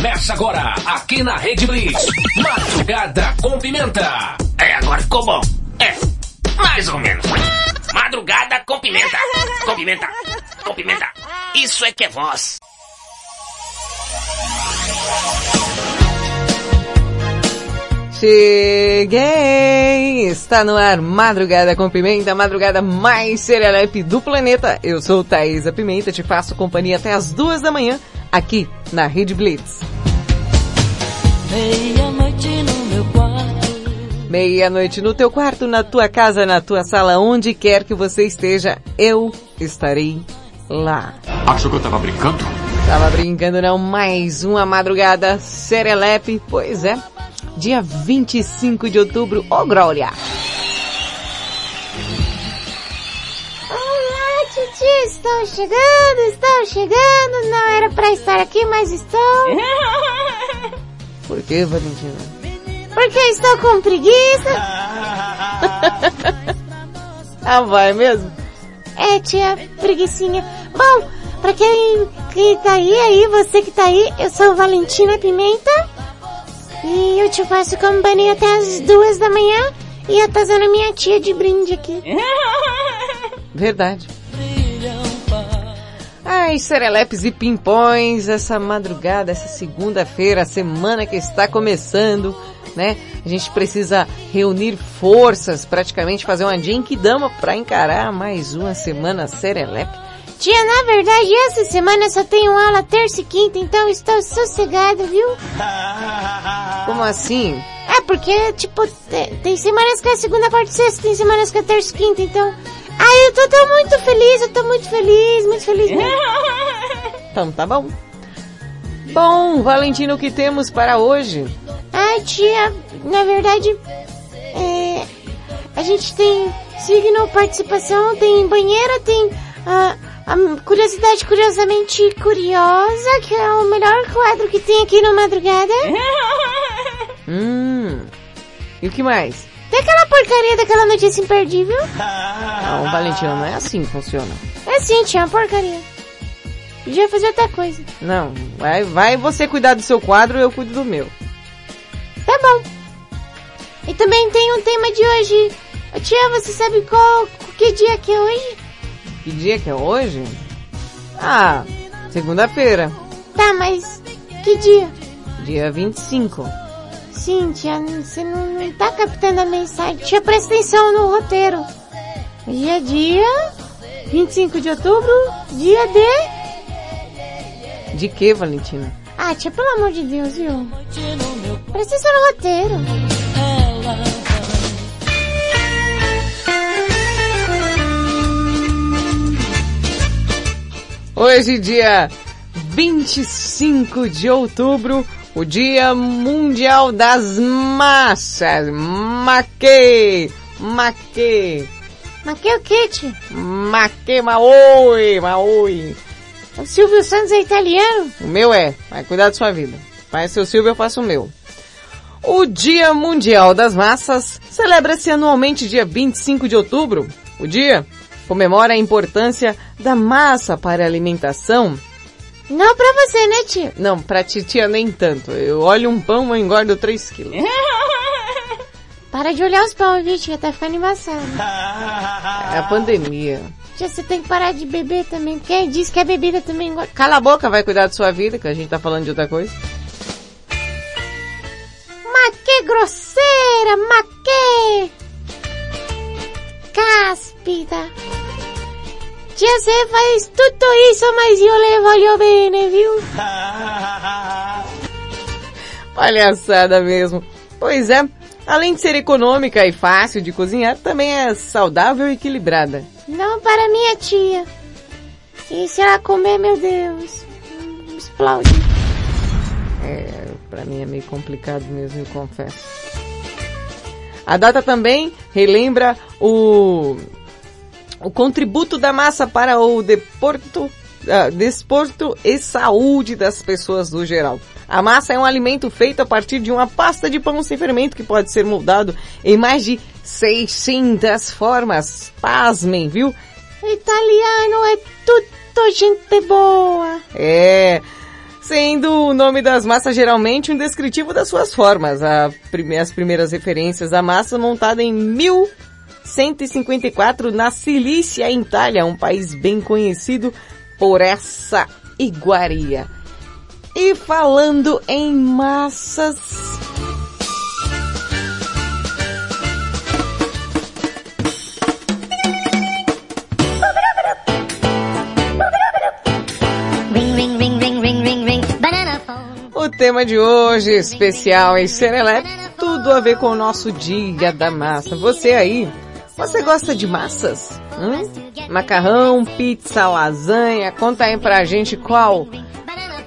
Começa agora, aqui na Rede Blitz. Madrugada com Pimenta. É, agora ficou bom. É, mais ou menos. Madrugada com pimenta. Com pimenta. Com pimenta. Isso é que é voz. Cheguei! Está no ar Madrugada com Pimenta, a madrugada mais serelepe do planeta. Eu sou Thaisa Pimenta, te faço companhia até as duas da manhã, aqui na Rede Blitz. Meia-noite no meu quarto. Meia-noite no teu quarto, na tua casa, na tua sala, onde quer que você esteja, eu estarei lá. Achou que eu tava brincando? Tava brincando não, mais uma madrugada serelepe, pois é, dia 25 de outubro, ô Glória! Titi, estou chegando, estou chegando, não era pra estar aqui, mas estou. Por que, Valentina? Porque estou com preguiça. Ah, vai mesmo? É, tia, preguiçinha. Bom, pra quem que tá aí, aí, você que tá aí, eu sou Valentina Pimenta. E eu te faço companhia até as duas da manhã. E a minha tia de brinde aqui. Verdade. Ai, serelepes e pimpões, essa madrugada, essa segunda-feira, a semana que está começando, né? A gente precisa reunir forças, praticamente fazer uma dama para encarar mais uma semana serelepe. Tia, na verdade, essa semana eu só tenho aula terça e quinta, então estou sossegado, viu? Como assim? É, porque, tipo, te- tem semanas que é segunda, quarta e sexta, tem semanas que é terça e quinta, então... Ai, eu tô, tô muito feliz, eu tô muito feliz, muito feliz mesmo. Então tá bom. Bom, Valentino, o que temos para hoje? Ai, tia, na verdade, é, a gente tem signo, participação, tem banheira, tem a, a curiosidade curiosamente curiosa, que é o melhor quadro que tem aqui no Madrugada. Hum. E o que mais? Tem aquela porcaria daquela notícia imperdível. Não, Valentino, não é assim que funciona. É sim, tia, uma porcaria. Podia fazer outra coisa. Não, vai, vai você cuidar do seu quadro, eu cuido do meu. Tá bom. E também tem um tema de hoje. Tia, você sabe qual, que dia que é hoje? Que dia que é hoje? Ah, segunda-feira, Tá, mas que dia? dia 25. Sim, tia, você não, não tá captando a mensagem. Tia, presta atenção no roteiro. Hoje é dia 25 de outubro, dia de... De que, Valentina? Ah, tia, pelo amor de Deus, viu? Presta atenção no roteiro. Hoje, dia 25 de outubro, o Dia Mundial das Massas. Maque! Maque! Mas que o que, tia? Maque Maoi! Maoi! O Silvio Santos é italiano? O meu é, vai cuidar da sua vida. Faz seu Silvio, eu faço o meu. O Dia Mundial das Massas celebra-se anualmente dia 25 de outubro. O dia comemora a importância da massa para a alimentação. Não pra você, né, tia? Não, pra titia nem tanto. Eu olho um pão e engordo 3 quilos. Para de olhar os pão, viu, tia? Tá ficando embaçado. É a pandemia. Tia, você tem que parar de beber também. Quem diz que a bebida também engorda? Cala a boca, vai cuidar da sua vida, que a gente tá falando de outra coisa. Mas que grosseira, mas que... Cáspita. Tia, você faz tudo isso, mas eu le voglio bene, viu? Palhaçada mesmo. Pois é, além de ser econômica e fácil de cozinhar, também é saudável e equilibrada. Não para minha tia. E se ela comer, meu Deus, explode. É, pra mim é meio complicado mesmo, eu confesso. A data também relembra o, o contributo da massa para o deporto, ah, desporto e saúde das pessoas no geral. A massa é um alimento feito a partir de uma pasta de pão sem fermento que pode ser moldado em mais de 600 formas. Pasmem, viu? Italiano é tudo gente boa. É, sendo o nome das massas geralmente um descritivo das suas formas. Prime- as primeiras referências da massa montada em 1154 na Cilícia, em Itália, um país bem conhecido por essa iguaria. E falando em massas, o tema de hoje especial em Serelep, tudo a ver com o nosso dia da massa. Você aí, você gosta de massas? Hum? Macarrão, pizza, lasanha, conta aí pra gente qual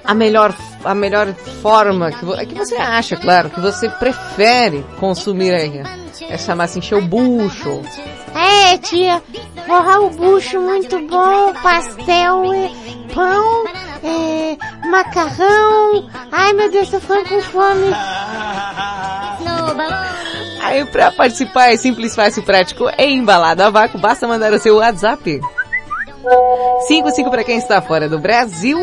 a melhor, a melhor forma que, vo- que você acha, claro, que você prefere consumir aí. Essa massa encher o bucho. É, tia, forrar o bucho muito bom, pastel, é, pão, é, macarrão. Ai meu Deus, tô ficando com fome. Aí pra participar é simples, fácil, prático e embalado a vácuo, basta mandar o seu WhatsApp. 55 para quem está fora do Brasil,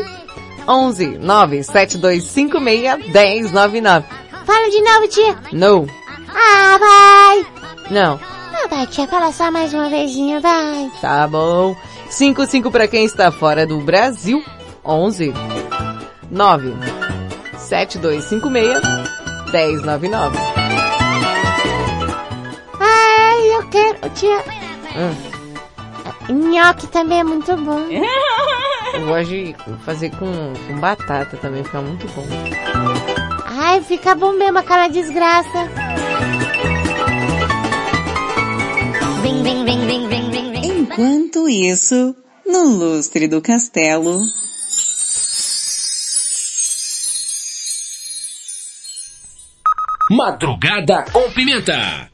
11 97256 1099. Fala de novo, tia. Não, Ah, vai. não, Ah, vai, tia, fala só mais uma vezinha, vai. tá bom. 55 para quem está fora do Brasil, 11 9 7256 1099. Quero, tia. Hum, Nhoque também é muito bom. eu gosto de fazer com, com batata também, fica muito bom. Ai, fica bom mesmo aquela desgraça. Ring, ring, ring, ring, ring, ring, ring. Enquanto isso, no lustre do castelo, Madrugada com Pimenta.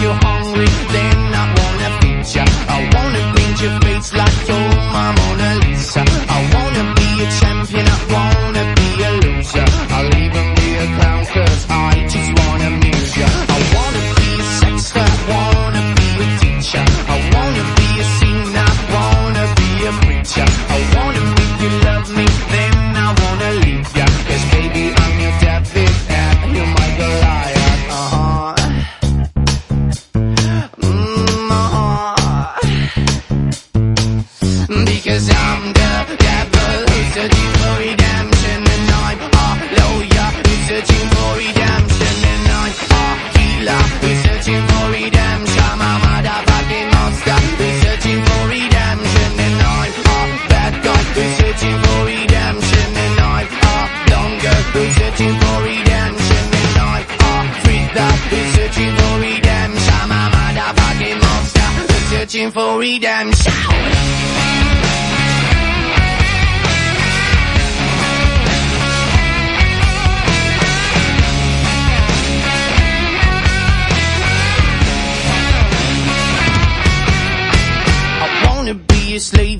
you hungry, then I wanna feed ya. I wanna paint your face like you're my Mona Lisa. Searching for redemption. I wanna be a slave,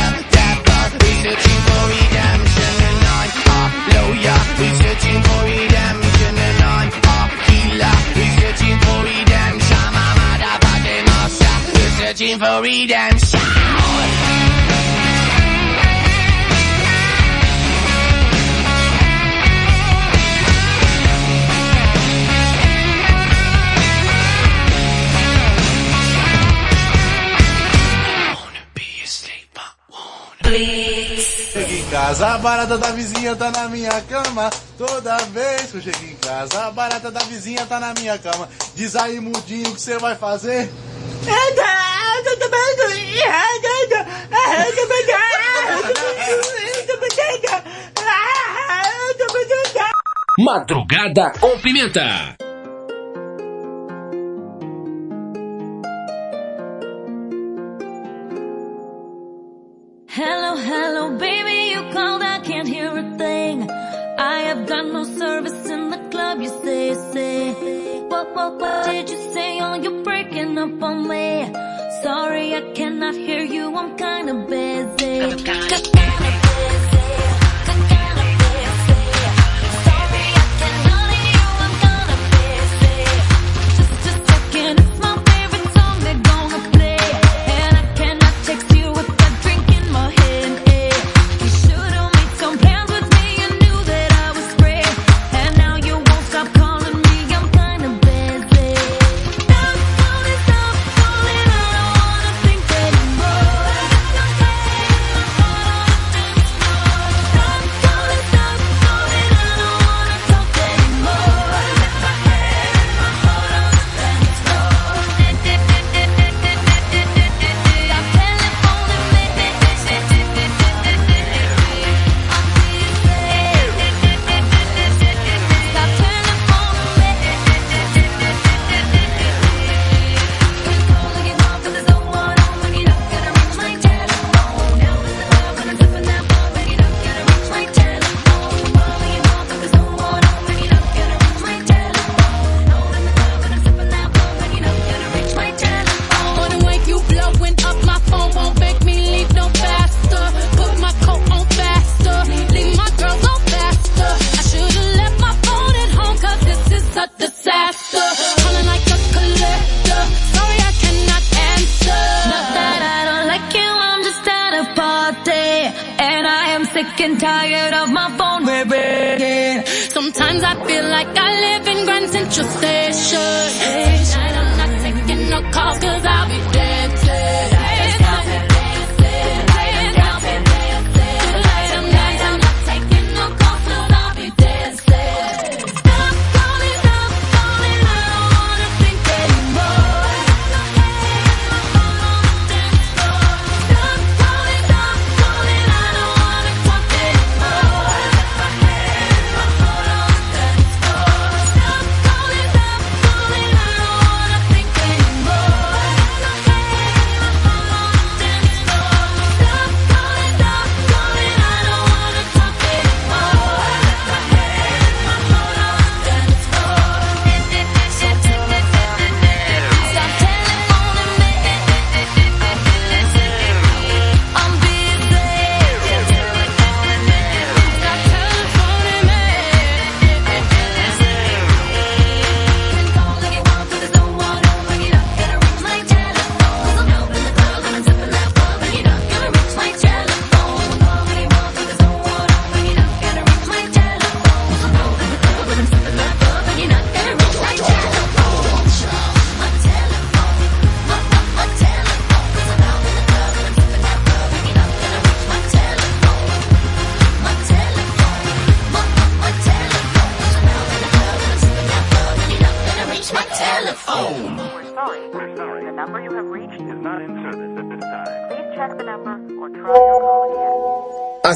searching for redemption. Cheguei em casa, a barata da vizinha tá na minha cama. Toda vez que eu chego em casa, a barata da vizinha tá na minha cama. Diz aí, mudinho, o que você vai fazer? Madrugada com Pimenta. Hello, hello, baby, you called, I can't hear a thing. I have got no service in the club, you say, say. What, what, what did you up on me. Sorry, I cannot hear you. I'm kinda busy.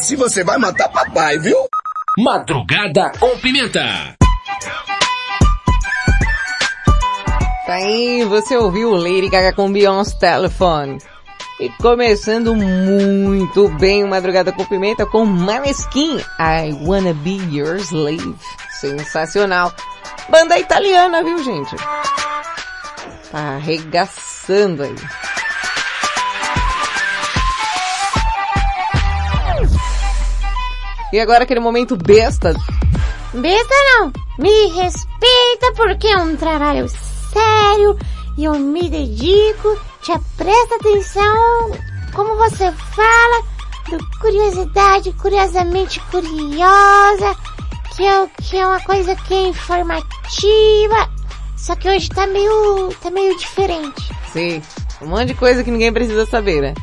Se você vai matar papai, viu? Madrugada com Pimenta. Tá aí, você ouviu Lady Gaga com Beyoncé Telephone. E começando muito bem o Madrugada com Pimenta com Maneskin, I Wanna Be Your Slave. Sensacional. Banda italiana, viu gente? Tá arregaçando aí. E agora aquele momento besta. Besta não! Me respeita porque é um trabalho sério e eu me dedico, Te presta atenção como você fala do curiosidade, curiosamente curiosa, que é, que é uma coisa que é informativa, só que hoje tá meio, tá meio diferente. Sim, um monte de coisa que ninguém precisa saber, né?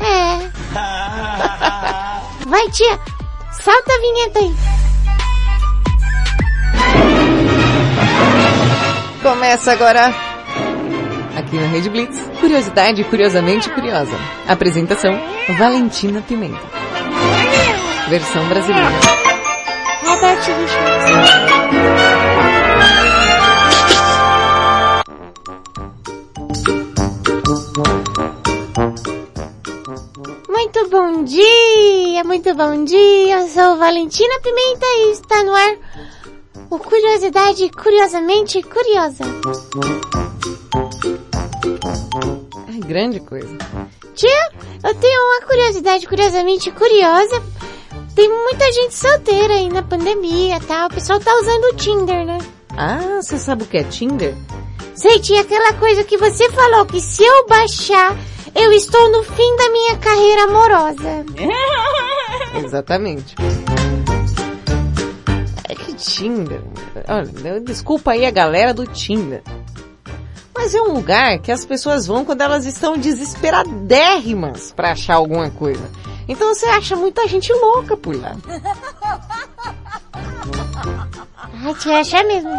É. Vai tia, Salta a vinheta aí. Começa agora aqui na Rede Blitz. Curiosidade curiosamente curiosa. Apresentação Valentina Pimenta. Versão brasileira. Robert Richards. Muito bom dia, muito bom dia. Eu sou Valentina Pimenta e está no ar o Curiosidade Curiosamente Curiosa. Ai, grande coisa. Tia, eu tenho uma curiosidade curiosamente curiosa. Tem muita gente solteira aí na pandemia, tá? O pessoal tá usando o Tinder, né? Ah, você sabe o que é Tinder? Sei, tia, aquela coisa que você falou que se eu baixar, eu estou no fim da minha carreira amorosa. Exatamente. É que Tinder. Olha, desculpa aí a galera do Tinder. Mas é um lugar que as pessoas vão quando elas estão desesperadérrimas pra achar alguma coisa. Então você acha muita gente louca por lá. Ai, tia, acha mesmo.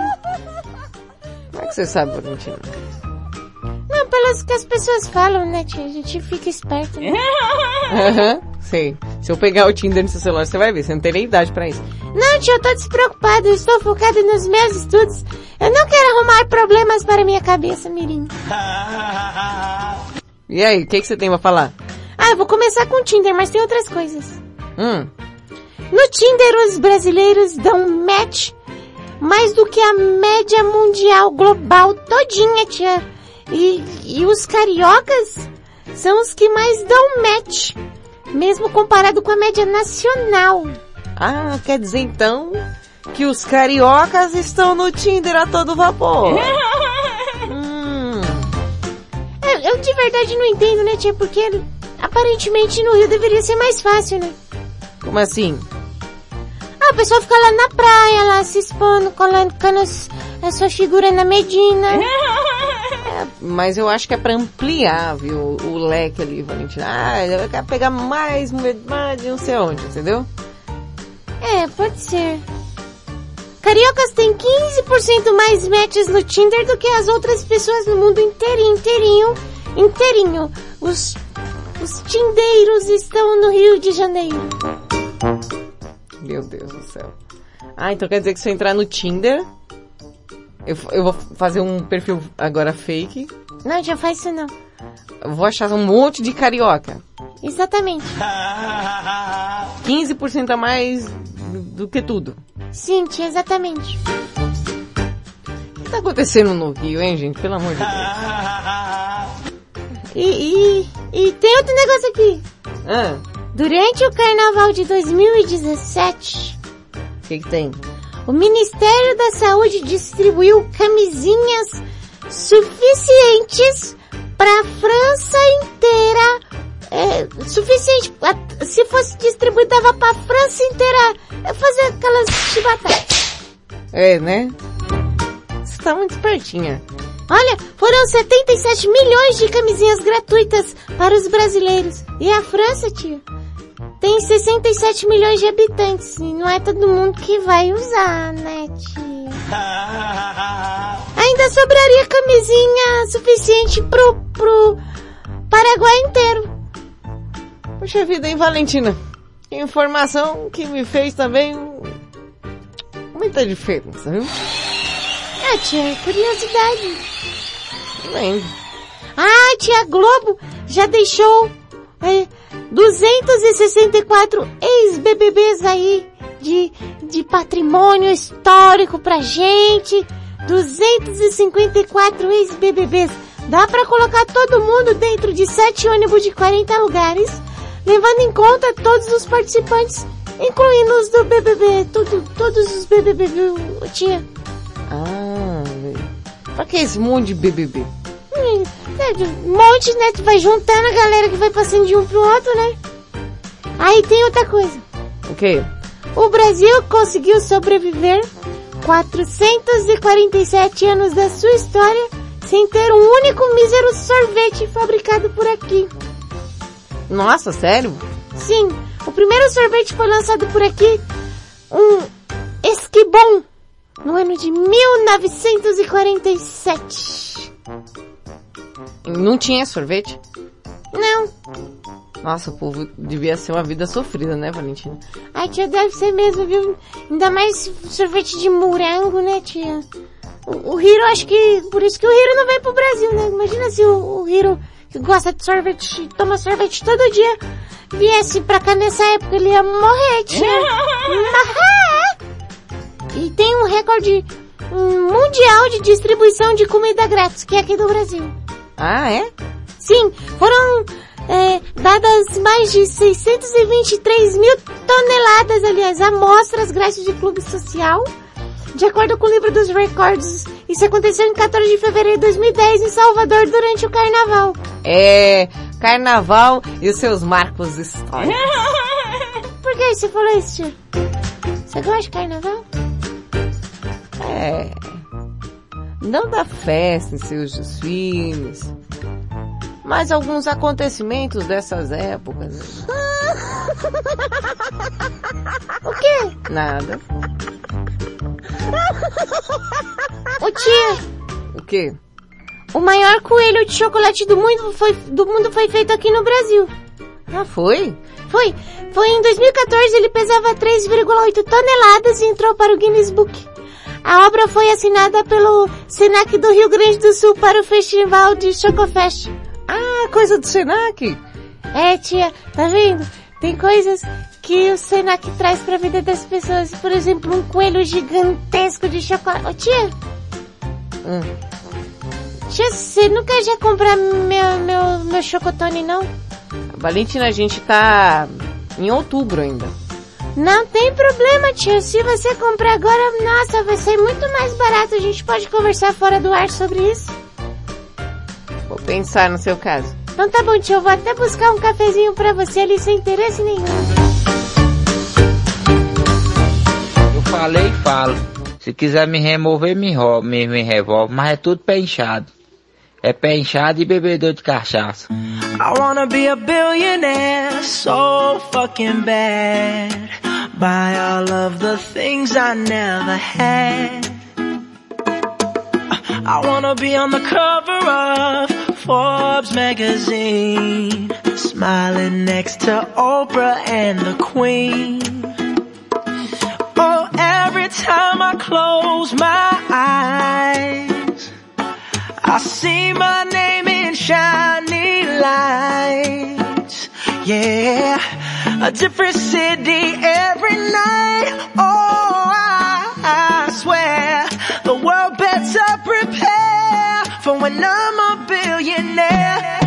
Como é que você sabe, Valentina? Não, pelas que as pessoas falam, né, tia? A gente fica esperto, né? Aham, sei. Se eu pegar o Tinder no seu celular, você vai ver. Você não tem nem idade pra isso. Não, tia, eu tô despreocupada. Eu estou focada nos meus estudos. Eu não quero arrumar problemas para minha cabeça, Mirim. E aí, o que, que você tem pra falar? Ah, eu vou começar com o Tinder, mas tem outras coisas. Hum, No Tinder, os brasileiros dão match mais do que a média mundial global todinha, tia. E, e os cariocas são os que mais dão match, mesmo comparado com a média nacional. ah, quer dizer então que os cariocas estão no Tinder a todo vapor. hum, Eu, eu de verdade não entendo, né, tia? Porque aparentemente no Rio deveria ser mais fácil, né? como assim? Ah, o pessoal fica lá na praia, lá se expondo, colocando as- a sua figura na Medina. Mas eu acho que é pra ampliar, viu, o leque ali, Valentina. Ah, eu quero pegar mais, mais de não sei onde, entendeu? É, pode ser. Cariocas têm 15% mais matches no Tinder do que as outras pessoas no mundo inteirinho, inteirinho, inteirinho. Os, os tindeiros estão no Rio de Janeiro. Meu Deus do céu. Ah, então quer dizer que se eu entrar no Tinder, eu, eu vou fazer um perfil agora fake, Não, já faz isso não. eu vou achar um monte de carioca. Exatamente. 15% a mais do, do que tudo. Sim, tia, exatamente. O que tá acontecendo no Rio, hein, gente? Pelo amor de Deus. E, e, e tem outro negócio aqui. Ah, Durante o carnaval de 2017, o que que tem? O Ministério da Saúde distribuiu camisinhas suficientes para a França inteira. É, suficiente. Se fosse distribuído, dava para a França inteira é, fazer aquelas chibatadas. É, né? Você tá muito espertinha. Olha, foram 77 milhões de camisinhas gratuitas para os brasileiros. E a França, tia, tem 67 milhões de habitantes. E não é todo mundo que vai usar, né, tia? Ainda sobraria camisinha suficiente pro, pro Paraguai inteiro. Puxa vida, hein, Valentina? Informação que me fez também muita diferença, viu? Ah, tia, curiosidade. Lembro. Ah, tia Globo já deixou é, 264 ex-BBBs aí de, de patrimônio histórico pra gente. 254 ex-BBBs. Dá pra colocar todo mundo dentro de sete ônibus de 40 lugares, levando em conta todos os participantes, incluindo os do BBB, tudo, todos os BBB, viu, tia? Ah, velho. Pra que esse monte de BBB? Hum, Um monte, né? Tu vai juntando a galera que vai passando de um pro outro, né? Aí tem outra coisa. O quê? O Brasil conseguiu sobreviver 447 anos da sua história sem ter um único mísero sorvete fabricado por aqui. Nossa, sério? Sim, o primeiro sorvete foi lançado por aqui, um Esquibom, no ano de 1947. Não tinha sorvete? Não. Nossa, o povo devia ser uma vida sofrida, né, Valentina? Ai, tia, deve ser mesmo, viu? Ainda mais sorvete de morango, né, tia? O, o Hiro, acho que... Por isso que o Hiro não vem pro Brasil, né? Imagina se o, o Hiro, que gosta de sorvete, toma sorvete todo dia, viesse pra cá nessa época, ele ia morrer, tia. E tem um recorde mundial de distribuição de comida grátis, que é aqui do Brasil. Ah, é? Sim, foram é, dadas mais de 623 mil toneladas, aliás, amostras grátis de clube social. De acordo com o livro dos recordes, isso aconteceu em 14 de fevereiro de 2010 em Salvador durante o carnaval. É, carnaval e os seus marcos históricos. Por que você falou isso, tia? Você gosta de carnaval? É. Não da festa em seus desfiles, mas alguns acontecimentos dessas épocas. O quê? Nada. Ô tia, O quê? o maior coelho de chocolate do mundo foi, do mundo foi feito aqui no Brasil. Ah, foi? Foi. Foi em 2014, ele pesava 3,8 toneladas e entrou para o Guinness Book. A obra foi assinada pelo Senac do Rio Grande do Sul para o Festival de Chocofest. Ah, coisa do Senac. É, tia, tá vendo? Tem coisas que o Senac traz pra vida das pessoas. Por exemplo, um coelho gigantesco de chocolate. Ô, tia, Hum. tia, você nunca já comprar meu, meu, meu chocotone, não? Valentina, a gente tá em outubro ainda. Não tem problema, tia. Se você comprar agora, nossa, vai ser muito mais barato. A gente pode conversar fora do ar sobre isso. Vou pensar no seu caso. Então tá bom, tia. Eu vou até buscar um cafezinho pra você ali sem interesse nenhum. Eu falei e falo. Se quiser me remover, me, me, me revolve. Mas é tudo pé inchado. É pé inchado e bebedor de cachaça. I wanna be a billionaire so fucking bad. Buy all of the things I never had. I wanna be on the cover of Forbes magazine. Smiling next to Oprah and the Queen. Oh, every time I close my eyes, I see my name in shiny lights. Yeah, a different city every night. Oh, I, I swear the world better prepare for when I'm a billionaire.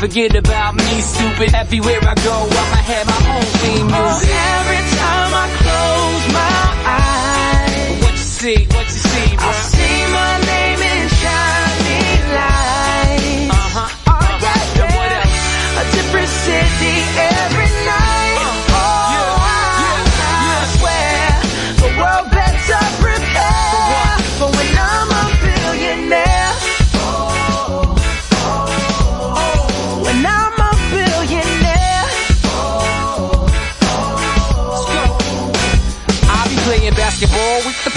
forget about me, stupid. Everywhere I go, I'ma have my own theme Oh, music. every time I close my eyes, What you see, what you see,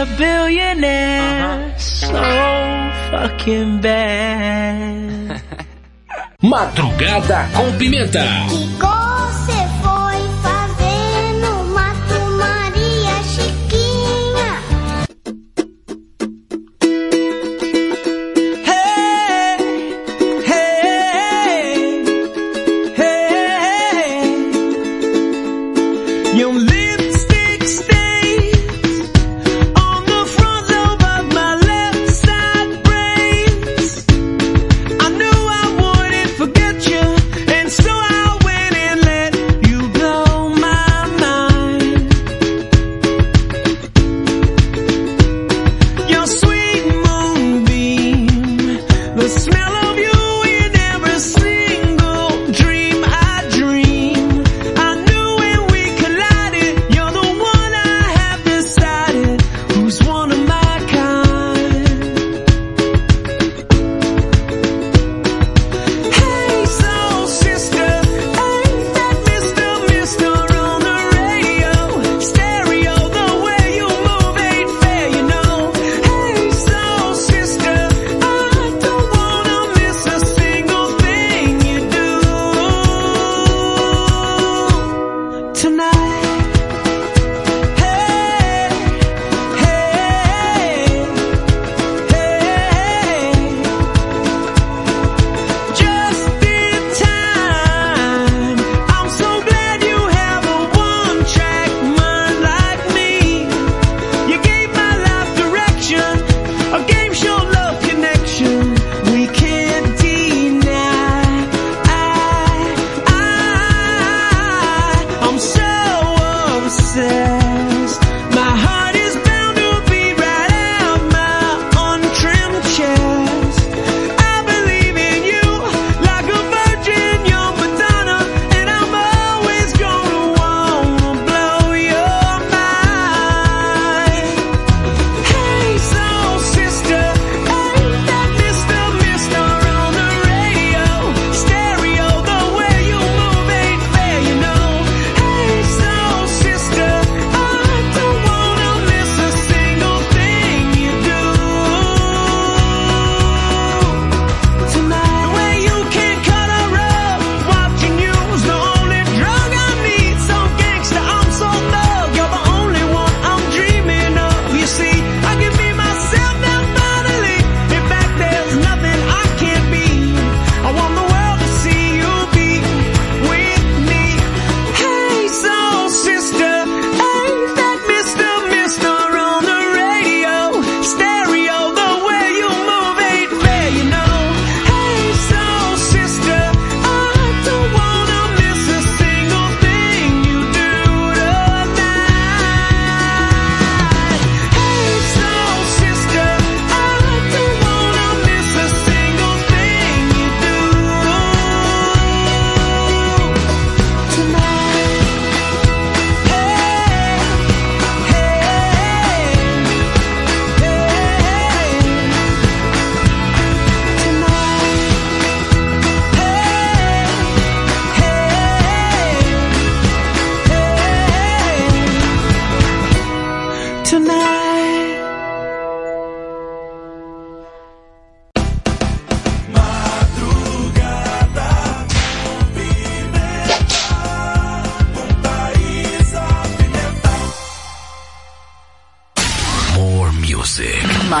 a billionaire so fucking bad. Madrugada com Pimenta.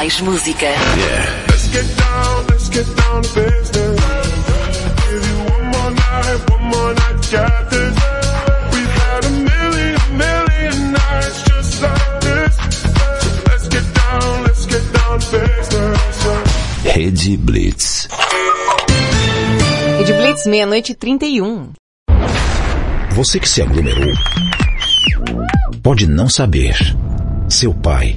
Mais música. Let's get down, let's get down to business. Give you one more night, one more night, got this. We've had a million, million nights just like this. Let's get down, let's get down to business. Rede Blitz. Rede Blitz, meia-noite e 31. Você que se aglomerou pode não saber. Seu pai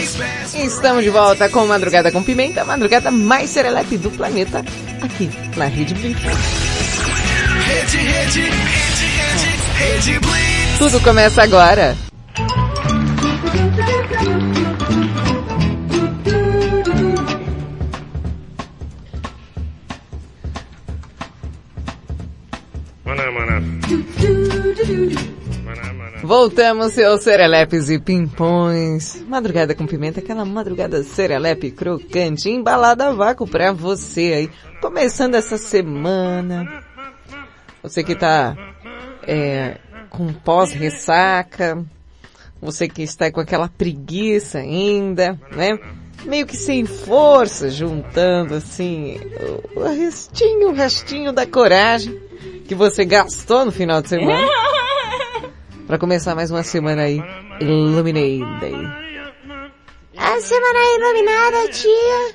Estamos de volta com Madrugada com Pimenta, a madrugada mais serelepe do planeta, aqui na Rede Blitz. Rede, rede, rede, rede, rede Blitz. Tudo começa agora. Maná, maná. Voltamos, seus serelepes e pimpões. Madrugada com pimenta, aquela madrugada serelepe crocante, embalada a vácuo pra você aí. Começando essa semana. Você que tá é, com pós-ressaca. Você que está com aquela preguiça ainda, né? Meio que sem força, juntando assim o, restinho, o restinho da coragem que você gastou no final de semana. Pra começar mais uma semana aí, Illuminated. A semana iluminada, tia.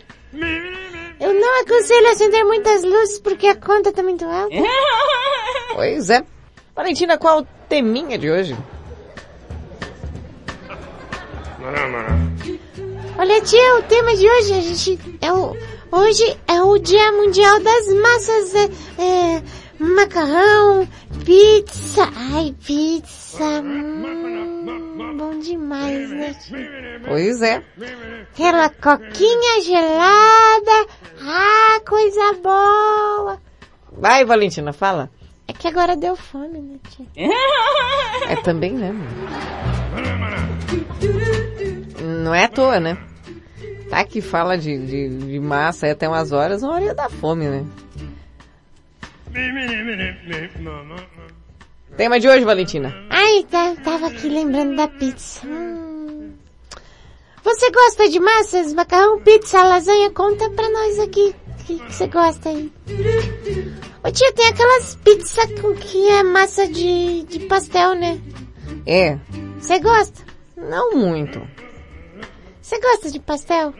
Eu não aconselho acender muitas luzes porque a conta tá muito alta. Pois é. Valentina, qual o teminha de hoje? Olha, tia, o tema de hoje, a gente, é o, hoje é o Dia Mundial das Massas, é, é, macarrão, pizza, ai, pizza, hum, bom demais, né? Pois é. Aquela coquinha gelada, ah, coisa boa. Vai, Valentina, fala. É que agora deu fome, né, tia? É também, né? Não é à toa, né? Tá que fala de, de, de massa aí até umas horas, uma hora ia dar fome, né? Tema de hoje, Valentina. Ai, tá, tava aqui lembrando da pizza. Hum. Você gosta de massas, macarrão, pizza, lasanha? Conta pra nós aqui. O que que você gosta aí? Ô tia, tem aquelas pizzas com que é massa de, de pastel, né? É, Você gosta? não muito. Você gosta de pastel?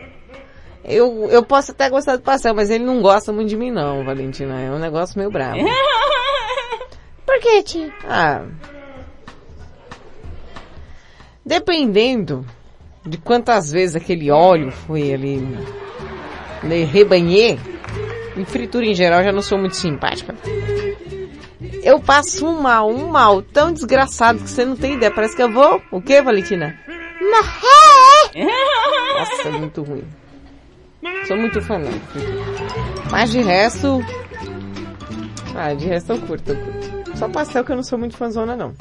Eu, eu posso até gostar do pastel, mas ele não gosta muito de mim não, Valentina. É um negócio meio bravo. Por que, tia? Ah. Dependendo de quantas vezes aquele óleo foi ali, né, rebanhê, em fritura em geral já não sou muito simpática. Eu passo um mal, um mal tão desgraçado que você não tem ideia. Parece que eu vou, o que, Valentina? Morrer! Nossa, é muito ruim. Sou muito fã não. Mas de resto... Ah, de resto eu curto, eu curto. Só pastel que eu não sou muito fãzona não.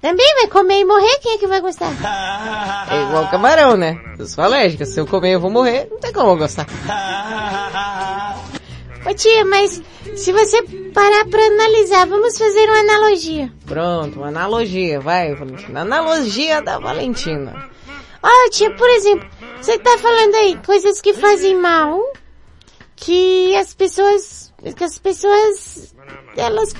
Também vai comer e morrer, quem é que vai gostar? É igual camarão, né? Eu sou alérgica, se eu comer eu vou morrer, não tem como eu gostar. Ô tia, mas se você parar pra analisar, vamos fazer uma analogia. Pronto, uma analogia, vai, Valentina. Analogia da Valentina. Ó tia, por exemplo, você tá falando aí coisas que fazem mal, que as pessoas, que as pessoas, elas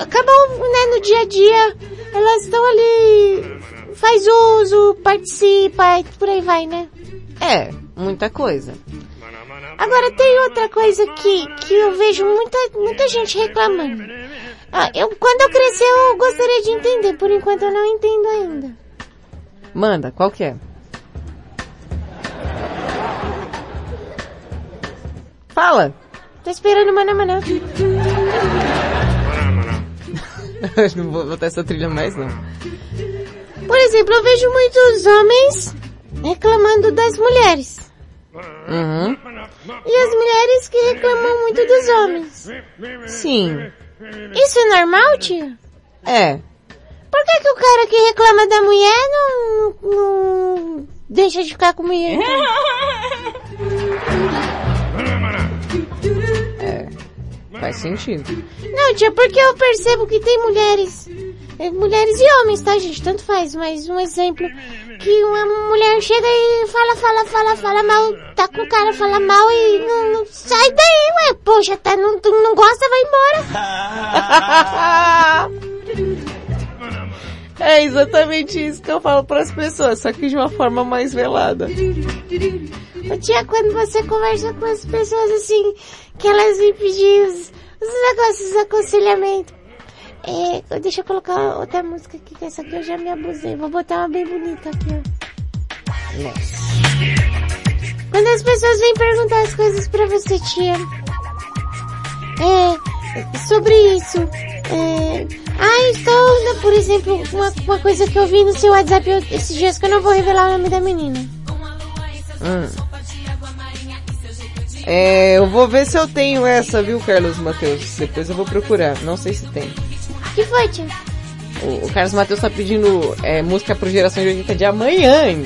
acabam, né, no dia a dia, elas estão ali, faz uso, participa, e por aí vai, né? É, muita coisa. Agora tem outra coisa que, que eu vejo muita, muita gente reclamando. Ah, eu, quando eu crescer eu gostaria de entender, por enquanto eu não entendo ainda. Manda, qual que é? Fala! Tô esperando Não vou botar essa trilha mais não. Por exemplo, eu vejo muitos homens reclamando das mulheres. Uhum. E as mulheres que reclamam muito dos homens. Sim. Isso é normal, tia? É. Por que, que o cara que reclama da mulher não, não, deixa de ficar com a mulher? Faz sentido. Não, tia, porque eu percebo que tem mulheres. é, Mulheres e homens, tá, gente? Tanto faz, mas um exemplo. Que uma mulher chega e fala, fala, fala, fala mal, tá com o cara, fala mal e não, não- sai daí, ué. Poxa, tá, não, tu não gosta, vai embora. É exatamente isso que eu falo pras pessoas, só que de uma forma mais velada. Ô, tia, quando você conversa com as pessoas assim, que elas vêm pedir os, os negócios de aconselhamento. É, deixa eu colocar outra música aqui, que essa aqui eu já me abusei. Vou botar uma bem bonita aqui, ó. Quando as pessoas vêm perguntar as coisas pra você, tia. É, sobre isso. É, ah, estou, por exemplo, uma, uma coisa que eu vi no seu WhatsApp esses dias que eu não vou revelar o nome da menina. Hum. É, eu vou ver se eu tenho essa, viu, Carlos Matheus? Depois eu vou procurar. Não sei se tem. que foi, tia? O, o Carlos Matheus tá pedindo é, música pro Geração de 80 de amanhã. hein?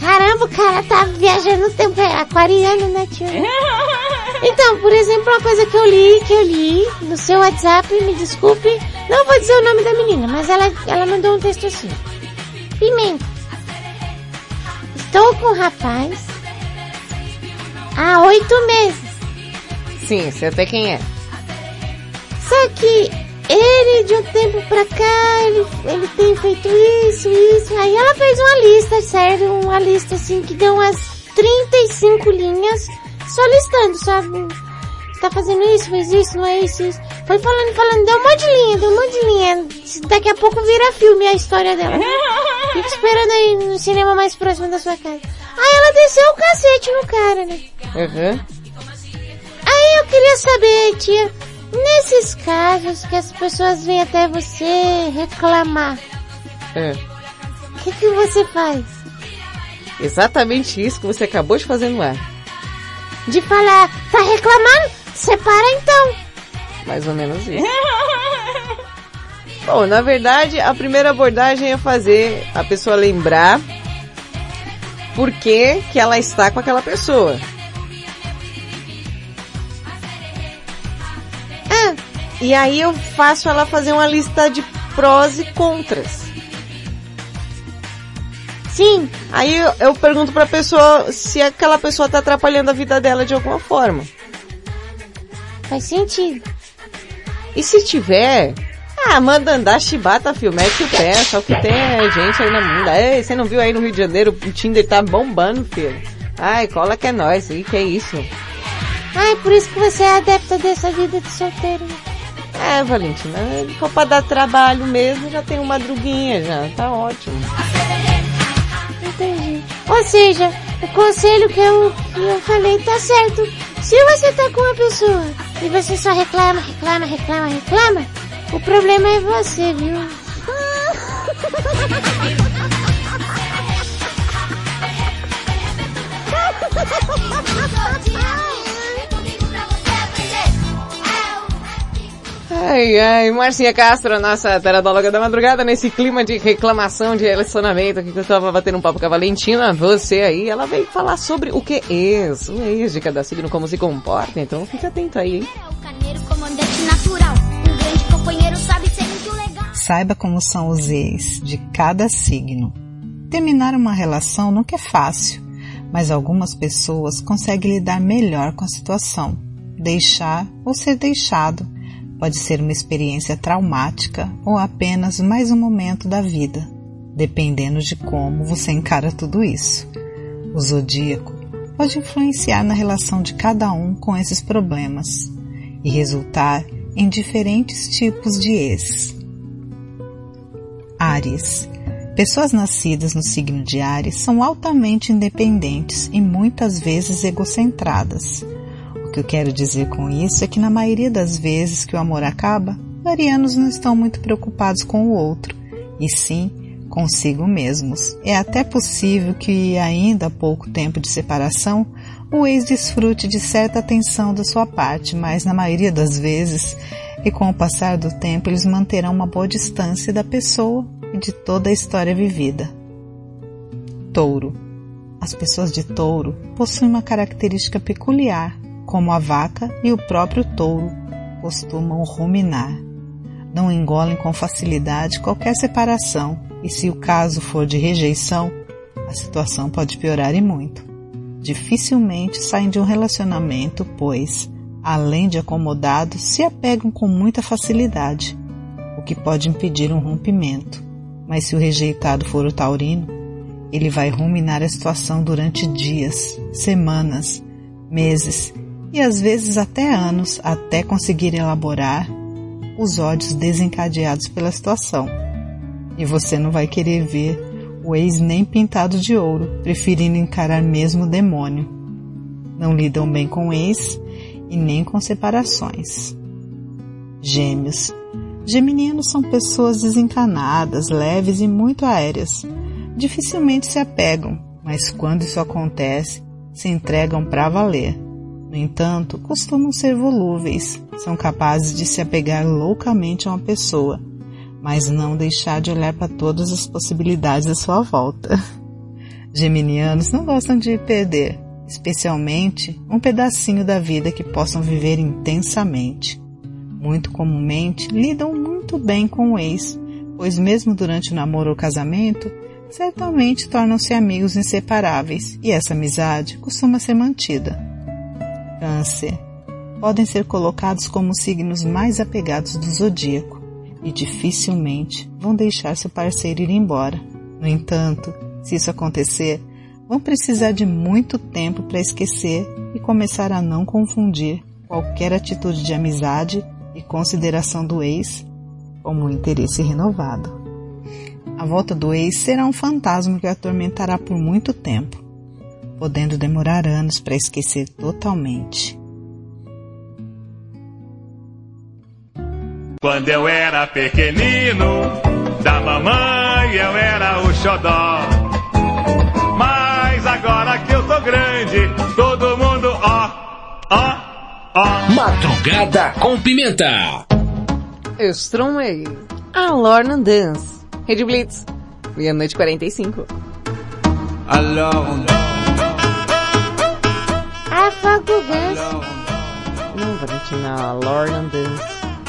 Caramba, o cara tá viajando no tempo, é aquariano, né, tio? Então, por exemplo, uma coisa que eu li, que eu li no seu WhatsApp, me desculpe, não vou dizer o nome da menina, mas ela, ela mandou um texto assim. Pimenta. Estou com um rapaz há oito meses. Sim, sei até quem é. Só que ele, de um tempo pra cá, ele, ele tem feito isso, isso. Aí ela fez uma lista, sério, uma lista assim, que deu umas 35 linhas, só listando, sabe? Tá fazendo isso, fez isso, não é isso, isso. Foi falando, falando, deu um monte de linha, deu um monte de linha. Daqui a pouco vira filme a história dela. Fica esperando aí no cinema mais próximo da sua casa. Aí ela desceu o cacete no cara, né? Uhum. Aí eu queria saber, tia, nesses casos que as pessoas vêm até você reclamar, É. o que, que você faz? Exatamente isso que você acabou de fazer no ar. De falar, tá reclamando? Separa então. Mais ou menos isso. Bom, na verdade, a primeira abordagem é fazer a pessoa lembrar por que, que ela está com aquela pessoa. Ah, E aí eu faço ela fazer uma lista de prós e contras. Sim. Aí eu, eu pergunto pra pessoa se aquela pessoa tá atrapalhando a vida dela de alguma forma. Faz sentido. E se tiver, ah, manda andar chibata, filho, mete o pé, só que tem é, gente aí na mundo. Ei, você não viu aí no Rio de Janeiro, o Tinder tá bombando, filho. Ai, cola que é nós, e que é isso? Ai, por isso que você é adepta dessa vida de solteiro. É, Valentina, se for pra dar trabalho mesmo, já tem uma madruguinha já, tá ótimo. Entendi. Ou seja, o conselho que eu, que eu falei tá certo. Se você tá com uma pessoa e você só reclama, reclama, reclama, reclama, o problema é você, viu? Ai, ai, Marcinha Castro, nossa teradóloga da madrugada, nesse clima de reclamação de relacionamento que eu tava batendo um papo com a Valentina, você aí, ela veio falar sobre o que ex, o ex de cada signo, como se comporta, então fica atento aí, hein? Saiba como são os ex de cada signo. Terminar uma relação nunca é fácil, mas algumas pessoas conseguem lidar melhor com a situação. Deixar ou ser deixado pode ser uma experiência traumática ou apenas mais um momento da vida, dependendo de como você encara tudo isso. O zodíaco pode influenciar na relação de cada um com esses problemas e resultar em diferentes tipos de ex. Áries. Pessoas nascidas no signo de Áries são altamente independentes e muitas vezes egocentradas. O que eu quero dizer com isso é que na maioria das vezes que o amor acaba, arianos não estão muito preocupados com o outro, e sim consigo mesmos. É até possível que ainda há pouco tempo de separação, o ex desfrute de certa atenção da sua parte, mas na maioria das vezes, e com o passar do tempo, eles manterão uma boa distância da pessoa e de toda a história vivida. Touro. As pessoas de touro possuem uma característica peculiar, como a vaca e o próprio touro costumam ruminar. Não engolem com facilidade qualquer separação e se o caso for de rejeição, a situação pode piorar e muito. Dificilmente saem de um relacionamento, pois, além de acomodados, se apegam com muita facilidade, o que pode impedir um rompimento. Mas se o rejeitado for o taurino, ele vai ruminar a situação durante dias, semanas, meses e às vezes até anos até conseguir elaborar os ódios desencadeados pela situação. E você não vai querer ver o ex nem pintado de ouro, preferindo encarar mesmo o demônio. Não lidam bem com ex e nem com separações. Gêmeos. Geminianos são pessoas desencanadas, leves e muito aéreas. Dificilmente se apegam, mas quando isso acontece, se entregam para valer. No entanto, costumam ser volúveis, são capazes de se apegar loucamente a uma pessoa, mas não deixar de olhar para todas as possibilidades à sua volta. Geminianos não gostam de perder, especialmente um pedacinho da vida que possam viver intensamente. Muito comumente lidam muito bem com o ex, pois mesmo durante o namoro ou casamento, certamente tornam-se amigos inseparáveis e essa amizade costuma ser mantida. Câncer. Podem ser colocados como signos mais apegados do zodíaco e dificilmente vão deixar seu parceiro ir embora. No entanto, se isso acontecer, vão precisar de muito tempo para esquecer e começar a não confundir qualquer atitude de amizade e consideração do ex como um interesse renovado. A volta do ex será um fantasma que atormentará por muito tempo, podendo demorar anos para esquecer totalmente. Quando eu era pequenino, da mamãe eu era o xodó. Mas agora que eu tô grande, todo mundo ó, ó, ó. Madrugada com pimenta. Stromway, a Lorna Dance, Rede Blitz, meia-noite 45. Alors, Afogo Ganso. Não, Valentina, a Lorna Dance.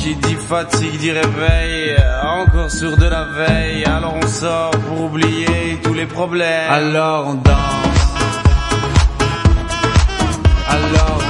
qui dit fatigue dit réveil, encore sur de la veille, alors on sort pour oublier tous les problèmes. Alors on danse. Alors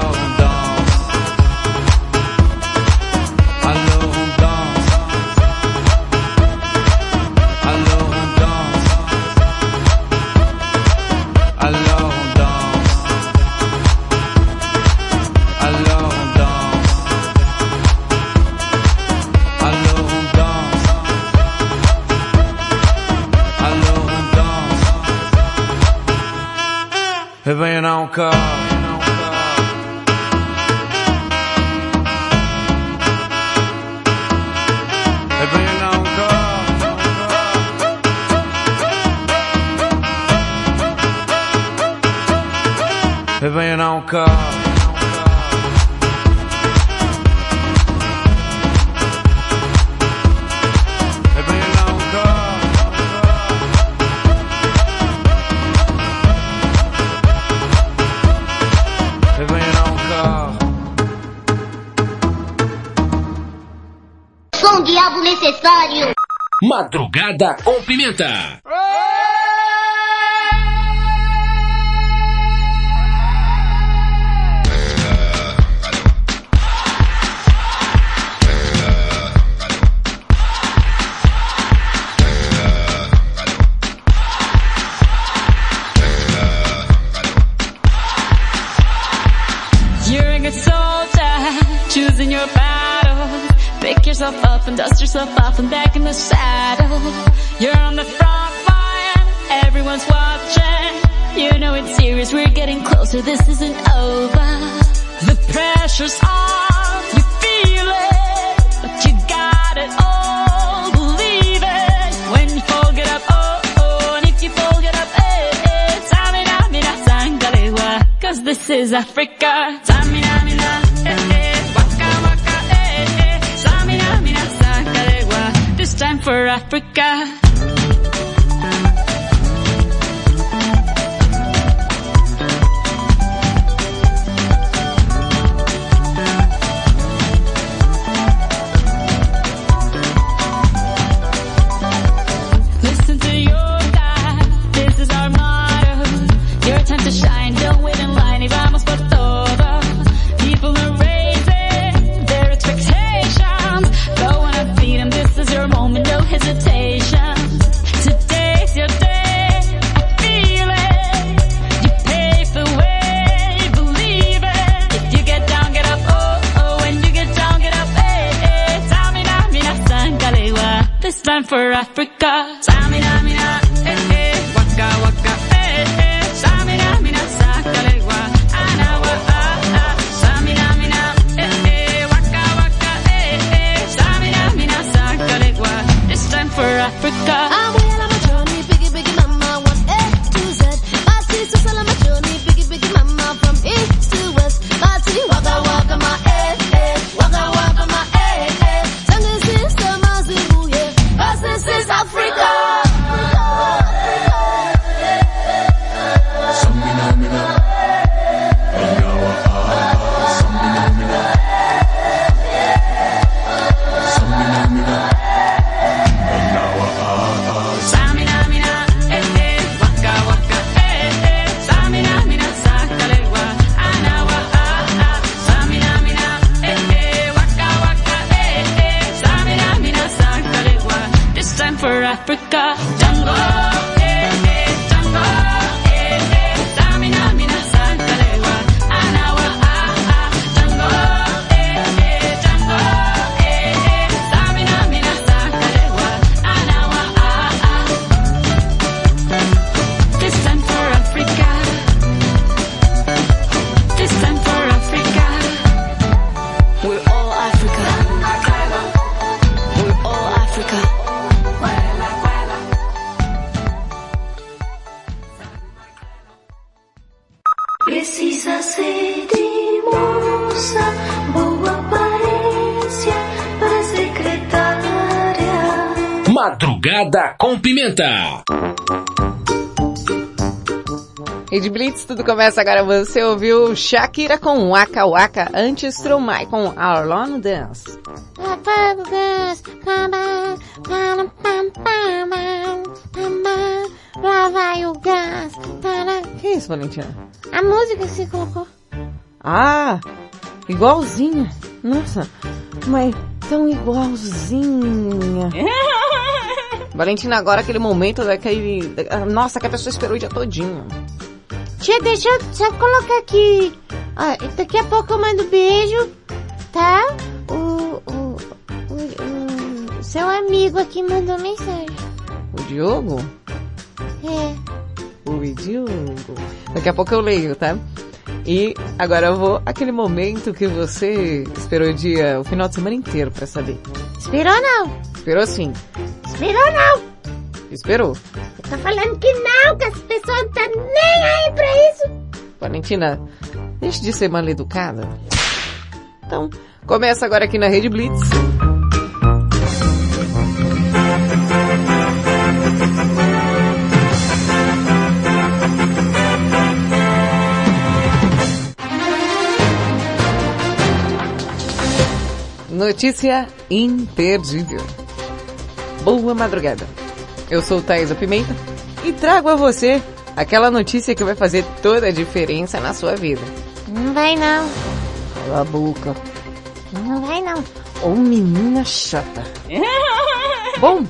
your battle. Pick yourself up and dust yourself off and back serious, we're getting closer, this isn't over. The pressure's on, you feel it, but you got it all, believe it. When you fall, get up, oh, oh, and if you fall, get up, eh, eh. Tamina, mina, sangalewa, cause this is Africa. Tamina, mina, eh, eh, waka, waka, eh, eh. Tamina, mina, sangalewa, this time for Africa. For Africa. Tudo começa agora. Você ouviu Shakira com Waka Waka, antes Stromae com Arlon Dance. Lá vai o gás. Que isso, Valentina? A música que você colocou. Ah, igualzinha. Nossa, mas tão igualzinha. Valentina, agora aquele momento daquele... Nossa, que a pessoa esperou o dia todinho. Tia, deixa eu só colocar aqui. Ah, daqui a pouco eu mando beijo, tá? O, o, o, o seu amigo aqui mandou mensagem. O Diogo? É. O Diogo. Daqui a pouco eu leio, tá? E agora eu vou aquele momento que você esperou o dia, o final de semana inteiro pra saber. Esperou não? Esperou sim. Esperou não? Esperou. Você tá falando que não, que as pessoas não tá nem aí pra isso. Valentina, deixe de ser mal educada. Então, começa agora aqui na Rede Blitz. Notícia imperdível. Boa madrugada. Eu sou Thaisa Pimenta e trago a você aquela notícia que vai fazer toda a diferença na sua vida. Não vai não. Cala a boca. Não vai não. Ô menina chata. Bom,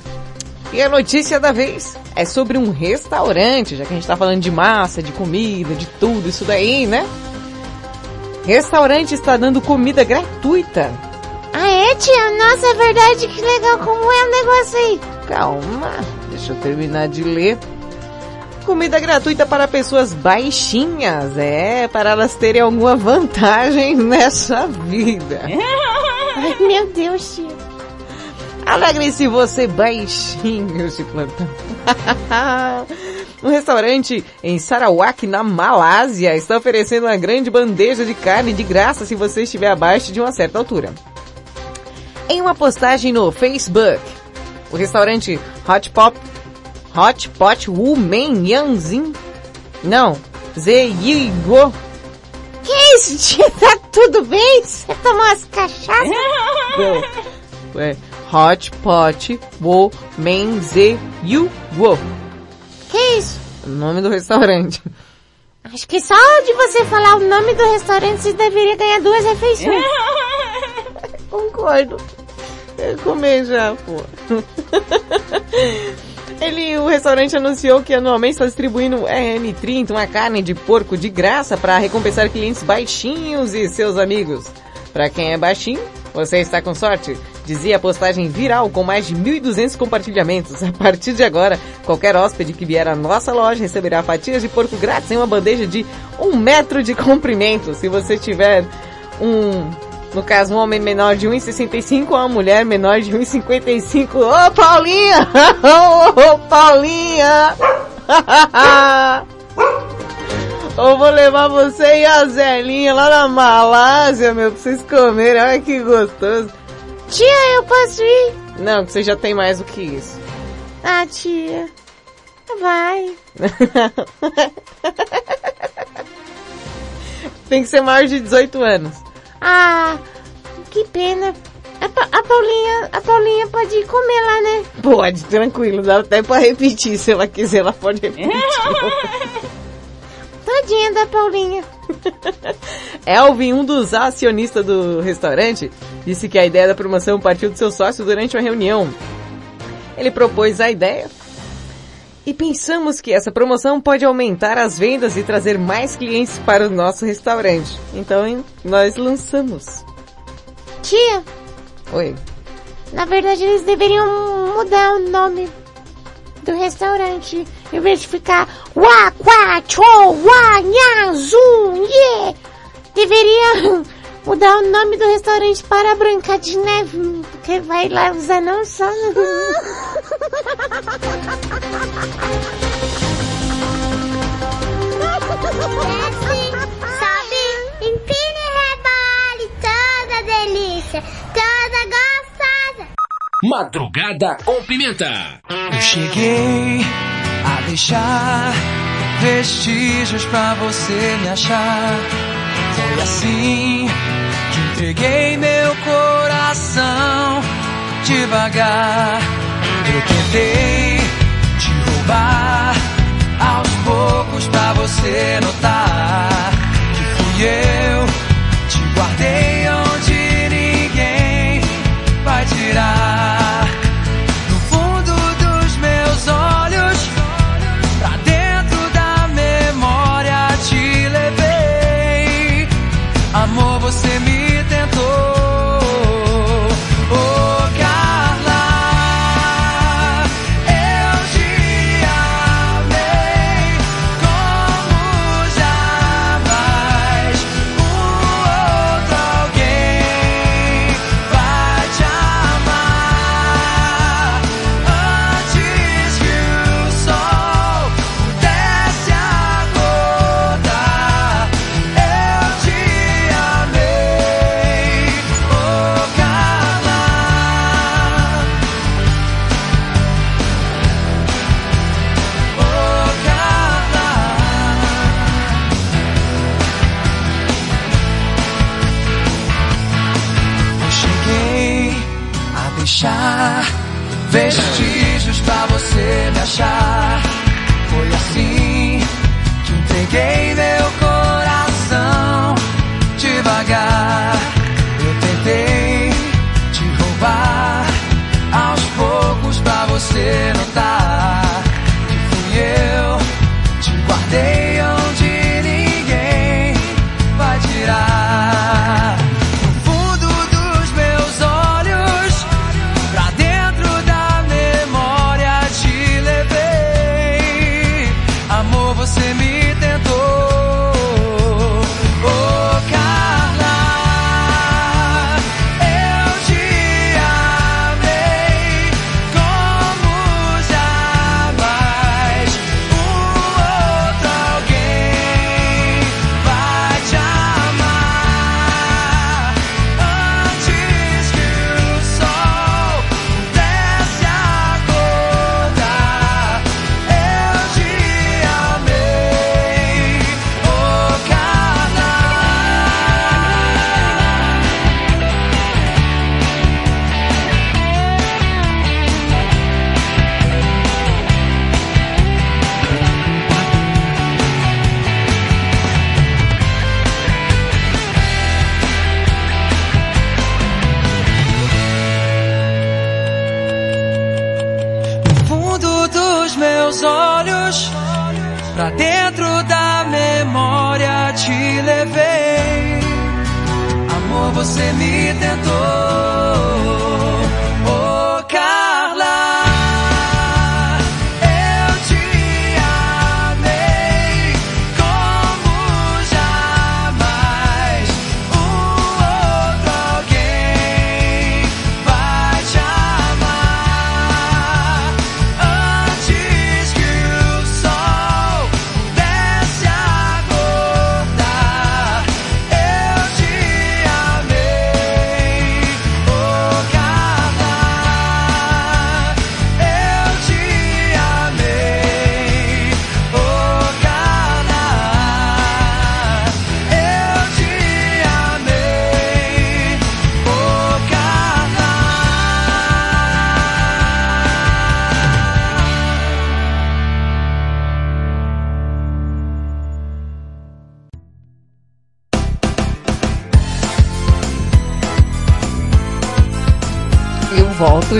e a notícia da vez é sobre um restaurante, já que a gente tá falando de massa, de comida, de tudo isso daí, né? Restaurante está dando comida gratuita. Ah é, tia? Nossa, é verdade, que legal. Como é o negócio aí? Calma, deixa eu terminar de ler. Comida gratuita para pessoas baixinhas, é, para elas terem alguma vantagem nessa vida. Ai, meu Deus, tia. Alegre-se você baixinho de plantão. um restaurante em Sarawak, na Malásia, está oferecendo uma grande bandeja de carne de graça se você estiver abaixo de uma certa altura. Em uma postagem no Facebook, o restaurante Hot Pop, Hot Pot Woman Yanzin, não, Zeyigo, Que isso, tia? Tá tudo bem? Você tomou umas cachaças? é, Hot Pot Woman Zeyigo, Que isso? o nome do restaurante. Acho que só de você falar o nome do restaurante você deveria ganhar duas refeições. Concordo. Eu comer já, pô. Ele, o restaurante anunciou que anualmente está distribuindo RM30, uma carne de porco de graça para recompensar clientes baixinhos e seus amigos. Para quem é baixinho, você está com sorte, dizia a postagem viral com mais de 1.200 compartilhamentos. A partir de agora, qualquer hóspede que vier à nossa loja receberá fatias de porco grátis em uma bandeja de um metro de comprimento. Se você tiver um no caso, um homem menor de 1,65 ou uma mulher menor de 1,55. Ô, Paulinha! Ô, Paulinha! Eu vou levar você e a Zelinha lá na Malásia, meu, pra vocês comerem. Olha que gostoso. Tia, eu posso ir? Não, você já tem mais do que isso. Ah, tia. Vai. tem que ser maior de 18 anos. Ah, que pena. A, Pa- a Paulinha, a Paulinha pode ir comer lá, né? Pode, tranquilo, dá até pra repetir. Se ela quiser, ela pode repetir. Tadinha da Paulinha. Elvin, um dos acionistas do restaurante, disse que a ideia da promoção partiu do seu sócio durante uma reunião. Ele propôs a ideia e pensamos que essa promoção pode aumentar as vendas e trazer mais clientes para o nosso restaurante. Então nós lançamos. Tia, Oi. na verdade eles deveriam mudar o nome do restaurante. Em vez de ficar Wa, Qua, Cho, Wa, Nha, Zum, Ye. Deveria mudar o nome do restaurante para Branca de Neve. Você vai lá usar não só no... Sobe, empine e rebole, toda delícia, toda gostosa. Madrugada com Pimenta. Eu cheguei a deixar vestígios pra você me achar. Foi assim que entreguei meu coração devagar. Eu tentei te roubar aos poucos pra você notar que fui eu. Te guardei onde ninguém vai tirar.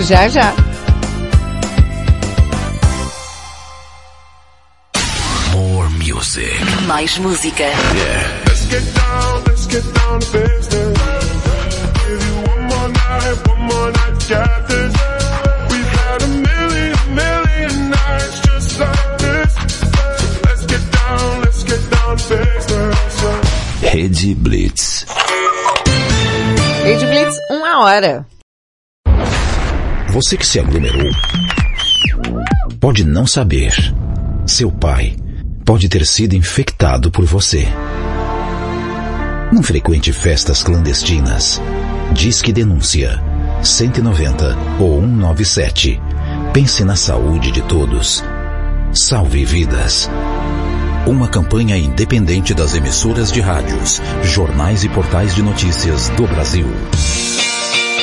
Já já. More music. Mais música. Let's get down, let's get down to business. Give you one more night, one more night, got this. We've had a million, million nights just like this. Let's get down, let's get down to business. Rede Blitz. Rede Blitz, uma hora. Você que se aglomerou pode não saber. Seu pai pode ter sido infectado por você. Não frequente festas clandestinas. Diz que denúncia 190 ou 197. Pense na saúde de todos. Salve vidas. Uma campanha independente das emissoras de rádios, jornais e portais de notícias do Brasil.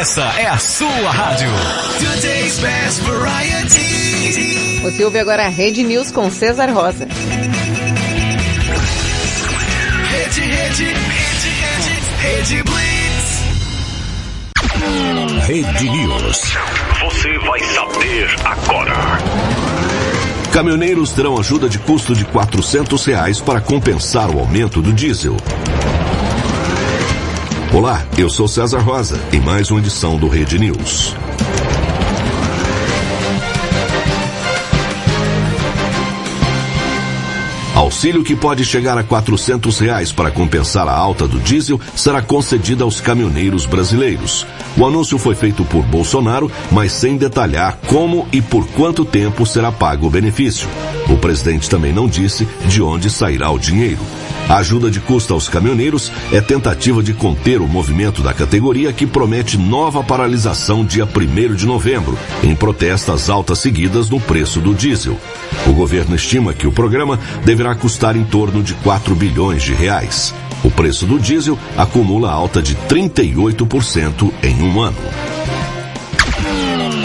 Essa é a sua rádio. Today's best variety. Você ouve agora a Rede News com César Rosa. Rede, rede, rede, rede, rede Blitz. Rede News. Você vai saber agora. Caminhoneiros terão ajuda de custo de 400 reais para compensar o aumento do diesel. Olá, eu sou César Rosa, em mais uma edição do Rede News. Auxílio que pode chegar a 400 reais para compensar a alta do diesel será concedido aos caminhoneiros brasileiros. O anúncio foi feito por Bolsonaro, mas sem detalhar como e por quanto tempo será pago o benefício. O presidente também não disse de onde sairá o dinheiro. A ajuda de custo aos caminhoneiros é tentativa de conter o movimento da categoria que promete nova paralisação dia 1 de novembro, em protesto às altas seguidas no preço do diesel. O governo estima que o programa deverá custar em torno de 4 bilhões de reais. O preço do diesel acumula alta de 38% em um ano.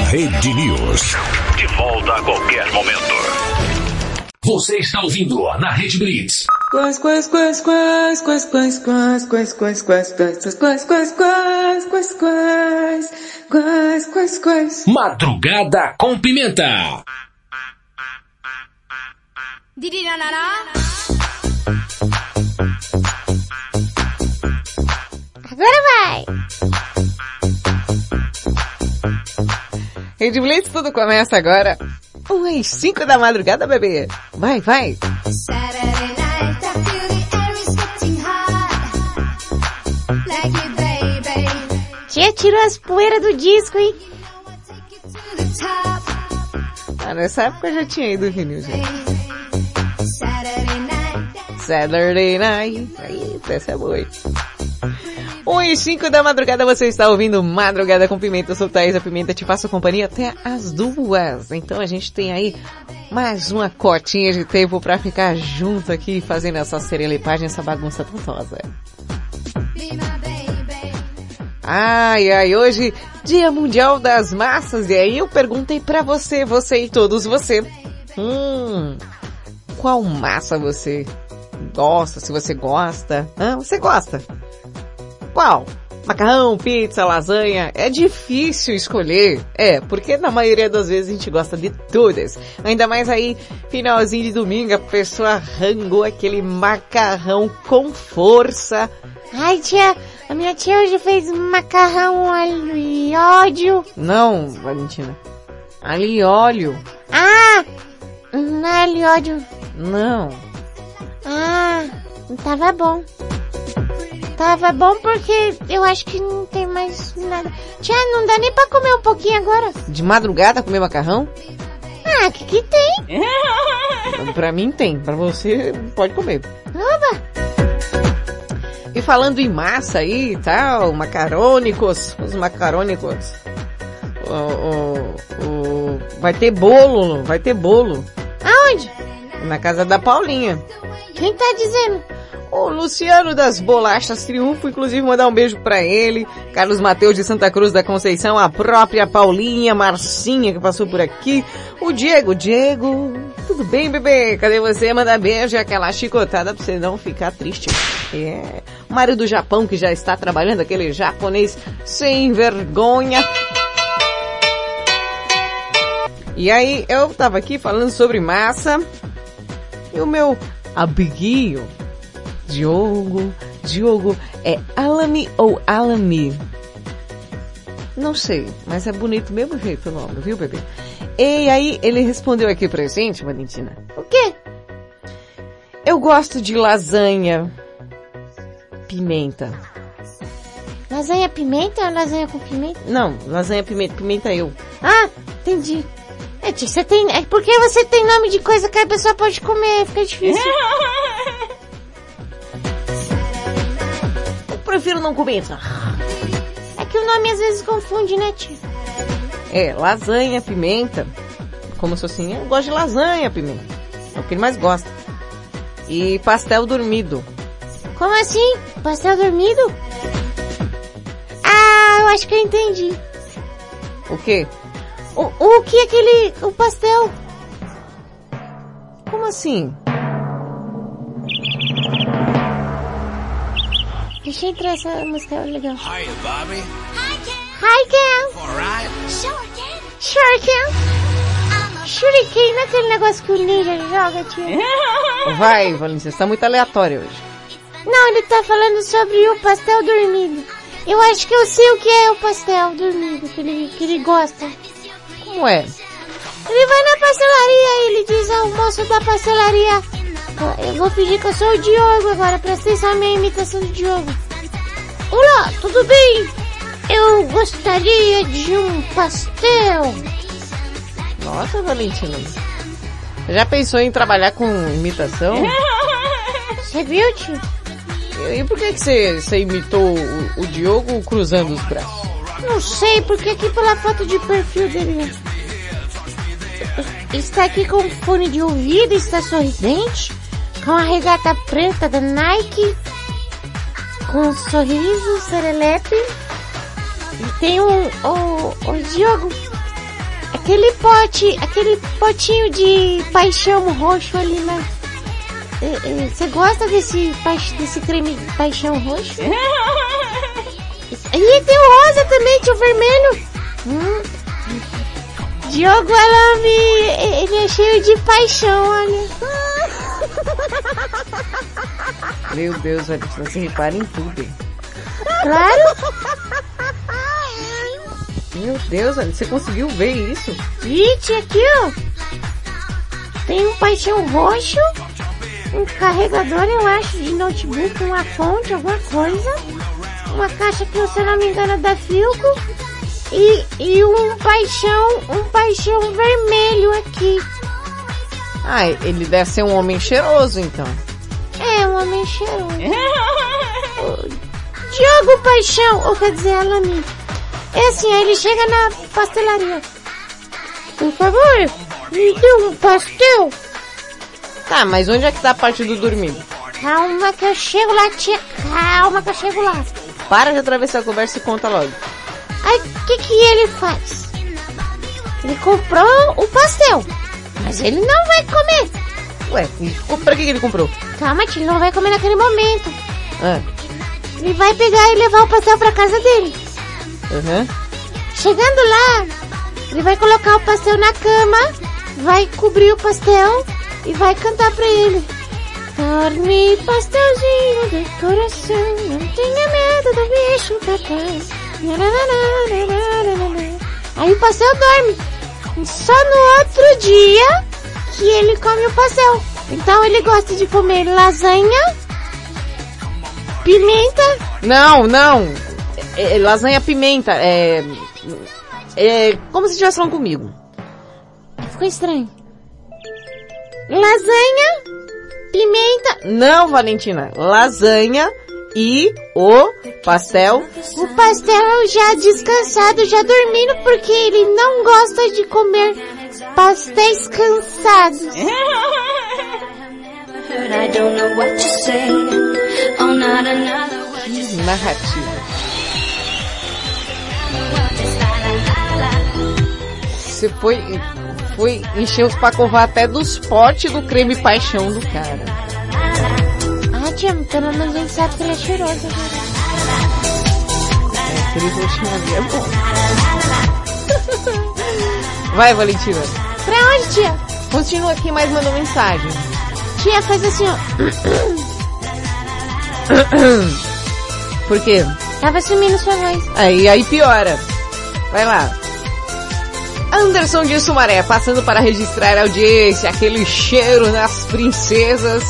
Rede News. De volta a qualquer momento. Você está ouvindo na Rede Blitz. Quais, quais, quais, quais, quais, quais, quais, quais, quais, quais, quais, quais, quais, quais, quais, quais, quais, quais, quais, quais. Madrugada com pimenta. Agora vai! Rede Blitz, tudo começa agora. Um às 5 da madrugada, bebê. Vai, vai. Tia tirou as poeiras do disco, hein? Ah, nessa época eu já tinha ido vinil, gente. Saturday Night. Aí, essa é boa. hein? 1 e 5 da madrugada você está ouvindo Madrugada com Pimenta. Eu sou Thaís, a Pimenta te faço companhia até as duas. Então a gente tem aí mais uma cotinha de tempo pra ficar junto aqui fazendo essa serelepagem, essa bagunça tantosa. Ai, ai, hoje, Dia Mundial das Massas, e aí eu perguntei pra você, você e todos você, hum, qual massa você gosta, se você gosta, Hã? você gosta? Qual? Macarrão, pizza, lasanha, é difícil escolher. É, porque na maioria das vezes a gente gosta de todas. Ainda mais aí, finalzinho de domingo, a pessoa arrangou aquele macarrão com força. Ai, tia, a minha tia hoje fez macarrão alho e óleo. Não, Valentina. Ali óleo. Ah, não é alho e óleo. Não. Ah, tava bom. Tava bom porque eu acho que não tem mais nada. Tia, não dá nem pra comer um pouquinho agora. De madrugada comer macarrão? Ah, que que tem? Pra mim tem, pra você pode comer. Oba! E falando em massa aí e tal, macarônicos, os macarônicos. O, o, o, vai ter bolo, vai ter bolo. Na casa da Paulinha. Quem tá dizendo? O Luciano das Bolachas Triunfo, inclusive mandar um beijo pra ele. Carlos Mateus de Santa Cruz da Conceição, a própria Paulinha, Marcinha que passou por aqui. O Diego, Diego, tudo bem, bebê? Cadê você? Manda beijo e aquela chicotada pra você não ficar triste. É. O Mário do Japão que já está trabalhando, aquele japonês sem vergonha. E aí, eu tava aqui falando sobre massa. E o meu amiguinho, Diogo, Diogo, é Alami ou Alami? Não sei, mas é bonito mesmo jeito o nome, viu, bebê? E aí, ele respondeu aqui pra gente, Valentina. O quê? Eu gosto de lasanha, pimenta. Lasanha pimenta ou lasanha com pimenta? Não, lasanha pimenta, pimenta eu. Ah, entendi. É, tia, você tem, é porque você tem nome de coisa que a pessoa pode comer, fica difícil. Eu prefiro não comer. É que o nome às vezes confunde, né, tia? É, lasanha, pimenta. Como se assim, eu gosto de lasanha, pimenta. É o que ele mais gosta. E pastel dormido. Como assim? Pastel dormido? Ah, eu acho que eu entendi. O quê? O, o que é aquele, o pastel? Como assim? Deixa eu entrar essa música legal. Hiya, Bobby. Hi, Ken. Alright. Shuriken. Shuriken não é aquele negócio que o ninja joga, tia? Vai, Valentina, você tá muito aleatório hoje. Não, ele tá falando sobre o pastel dormido. Eu acho que eu sei o que é o pastel dormido, que ele, que ele gosta. Como é? Ele vai na pastelaria e ele diz ao moço da pastelaria, eu vou fingir que eu sou o Diogo agora, presta atenção na minha imitação do Diogo. Olá, tudo bem? Eu gostaria de um pastel. Nossa, Valentina. Já pensou em trabalhar com imitação? Você viu, tio? E por que, que você, você imitou o, o Diogo cruzando os braços? Não sei, porque aqui pela foto de perfil dele... Está aqui com fone de ouvido, está sorridente, com a regata preta da Nike, com um sorriso, serelepe, e tem um, o, o Diogo, aquele pote, aquele potinho de paixão roxo ali, né? É, é, Você gosta desse, desse creme de paixão roxo? E tem o rosa também, tinha o vermelho. Hum. Diogo Alame, ele é cheio de paixão, olha. Meu Deus, Valentina, você repara em tudo. Claro. Meu Deus, Valentina, você conseguiu ver isso? Gente, aqui ó. Tem um paixão roxo, um carregador, eu acho, de notebook, uma fonte, alguma coisa. Uma caixa que, se eu não me engano, é da Filco. E, e um paixão, um paixão vermelho aqui. Ah, ele deve ser um homem cheiroso, então. É, um homem cheiroso. Diogo Paixão, ou quer dizer, Alami. É assim, aí ele chega na pastelaria. Por favor, me dê um pastel. Tá, mas onde é que tá a parte do dormido? Calma que eu chego lá, tia. Calma que eu chego lá. Para de atravessar a conversa e conta logo. Aí, o que que ele faz? Ele comprou o pastel. Mas ele não vai comer. Ué, pra que que ele comprou? Calma, tia, ele não vai comer naquele momento. Ah, Ele vai pegar e levar o pastel pra casa dele. aham. Chegando lá, ele vai colocar o pastel na cama, vai cobrir o pastel e vai cantar pra ele. Dorme, pastelzinho de coração, não tenha medo do bicho papai. Aí o pastel dorme. Só no outro dia que ele come o pastel. Então ele gosta de comer lasanha, pimenta, Não, não. É, é lasanha pimenta. É, é como se estivesse falando comigo. ficou estranho. Lasanha, pimenta, Não, Valentina. Lasanha, E o pastel? O pastel já descansado, já dormindo, porque ele não gosta de comer pastéis cansados. Oh. Que narrativa. Você foi, foi encher os pacová até dos potes do creme paixão do cara. Ah, tia, pelo menos a gente sabe que ele é cheiroso. né? Aquele roxinho é bom. Vai, Valentina. Pra onde, tia? Continua aqui, mas mandou mensagem. Tia, faz assim, ó. Por quê? Tava sumindo sua voz. Aí, aí piora. Vai lá. Anderson de Sumaré, passando para registrar a audiência, aquele cheiro nas princesas.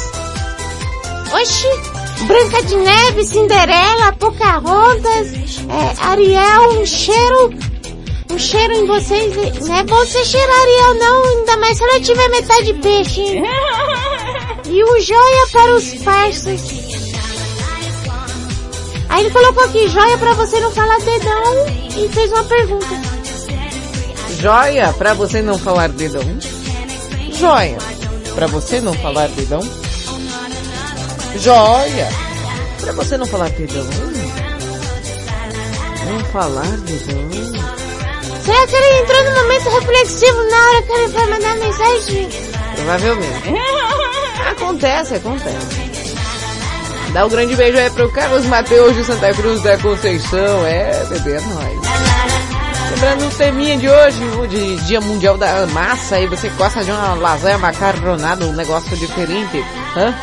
Oxi, Branca de Neve, Cinderela, Pocahontas, é, Ariel, um cheiro, um cheiro em vocês. Não é bom você cheirar Ariel não, ainda mais se ela tiver metade peixe. hein? E o joia para os parças. Aí ele colocou aqui, joia pra você não falar dedão e fez uma pergunta. Joia, pra você não falar dedão. Joia, pra você não falar dedão. Joia, pra você não falar dedão. Não falar dedão. Será que ele entrou no momento reflexivo na hora que ele foi mandar mensagem? Provavelmente. Acontece, acontece. Dá um grande beijo aí pro Carlos Mateus de Santa Cruz da Conceição. É, bebê, é nóis. Lembrando o teminha de hoje, o de Dia Mundial da Massa, e você gosta de uma lasanha macarronada, um negócio diferente, hã?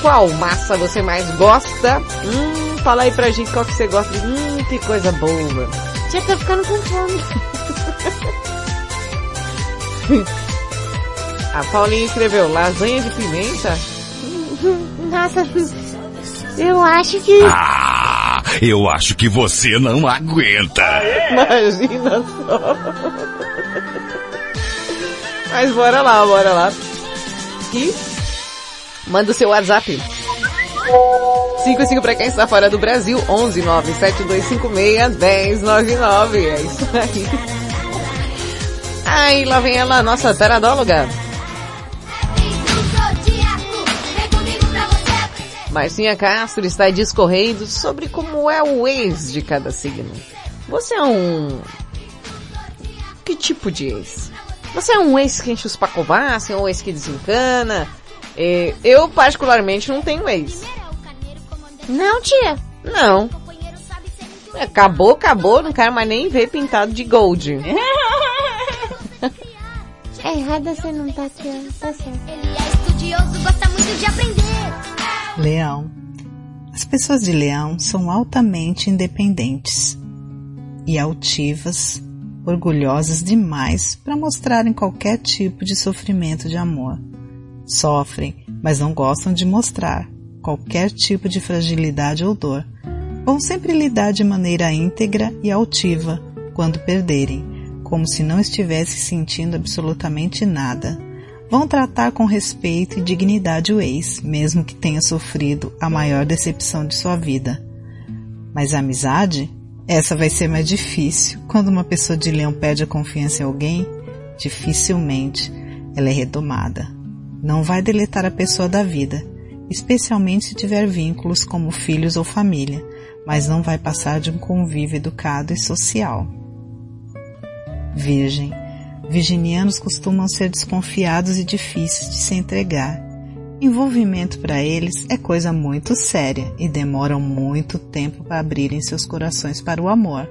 Qual massa você mais gosta? Hum, fala aí pra gente qual que você gosta. Hum, que coisa boa. Já tá ficando com fome. A Paulinha escreveu lasanha de pimenta. Nossa, eu acho que... Ah, eu acho que você não aguenta. Imagina só. Mas bora lá, bora lá. E manda o seu WhatsApp. 55 para quem está fora do Brasil, 11 97256 1099. É isso aí. Aí lá vem ela, nossa taradóloga. Marcinha Castro está discorrendo sobre como é o ex de cada signo. Você é um... Que tipo de ex? Você é um ex que enche os pacovás, é um ex que desencana? Eh, Eu particularmente não tenho ex. Não, tia. Não. Acabou, acabou, não quero mais nem ver pintado de gold. É errada você não tá, tia. Tá certo. Ele é estudioso, gosta muito de aprender. Leão. As pessoas de Leão são altamente independentes e altivas, orgulhosas demais para mostrarem qualquer tipo de sofrimento de amor. Sofrem, mas não gostam de mostrar qualquer tipo de fragilidade ou dor. Vão sempre lidar de maneira íntegra e altiva quando perderem, como se não estivesse sentindo absolutamente nada. Vão tratar com respeito e dignidade o ex, mesmo que tenha sofrido a maior decepção de sua vida. Mas a amizade? Essa vai ser mais difícil. Quando uma pessoa de leão perde a confiança em alguém, dificilmente ela é retomada. Não vai deletar a pessoa da vida, especialmente se tiver vínculos como filhos ou família, mas não vai passar de um convívio educado e social. Virgem. Virginianos costumam ser desconfiados e difíceis de se entregar. Envolvimento para eles é coisa muito séria e demoram muito tempo para abrirem seus corações para o amor.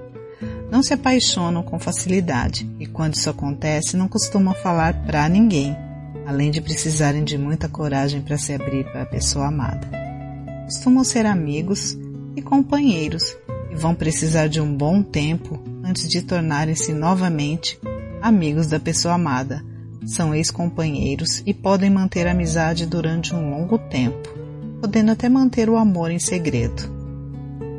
Não se apaixonam com facilidade e quando isso acontece não costumam falar para ninguém, além de precisarem de muita coragem para se abrir para a pessoa amada. Costumam ser amigos e companheiros e vão precisar de um bom tempo antes de tornarem-se novamente amigos da pessoa amada. São ex-companheiros e podem manter a amizade durante um longo tempo, podendo até manter o amor em segredo.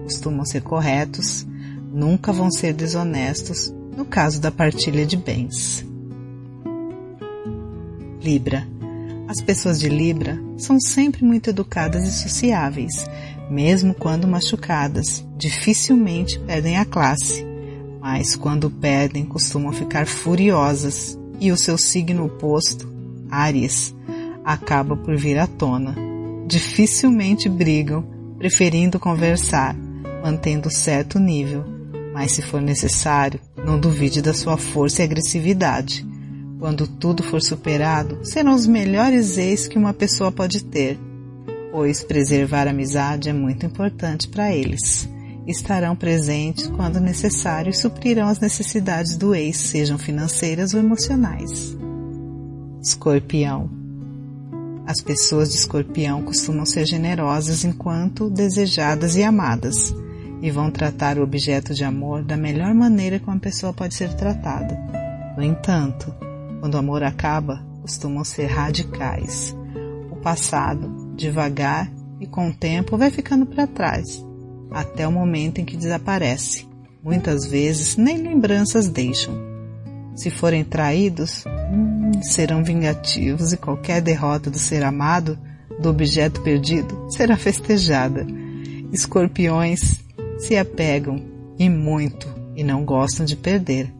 Costumam ser corretos, nunca vão ser desonestos no caso da partilha de bens. Libra. As pessoas de Libra são sempre muito educadas e sociáveis, mesmo quando machucadas, dificilmente perdem a classe, mas quando perdem costumam ficar furiosas e o seu signo oposto, Áries, acaba por vir à tona. Dificilmente brigam, preferindo conversar, mantendo certo nível, mas se for necessário, não duvide da sua força e agressividade. Quando tudo for superado, serão os melhores ex que uma pessoa pode ter, pois preservar a amizade é muito importante para eles. Estarão presentes quando necessário e suprirão as necessidades do ex, sejam financeiras ou emocionais. Escorpião. As pessoas de escorpião costumam ser generosas enquanto desejadas e amadas, e vão tratar o objeto de amor da melhor maneira que uma pessoa pode ser tratada. No entanto, quando o amor acaba, costumam ser radicais. O passado, devagar e com o tempo, vai ficando para trás, até o momento em que desaparece. Muitas vezes nem lembranças deixam. Se forem traídos, hum, serão vingativos e qualquer derrota do ser amado, do objeto perdido, será festejada. Escorpiões se apegam e muito e não gostam de perder.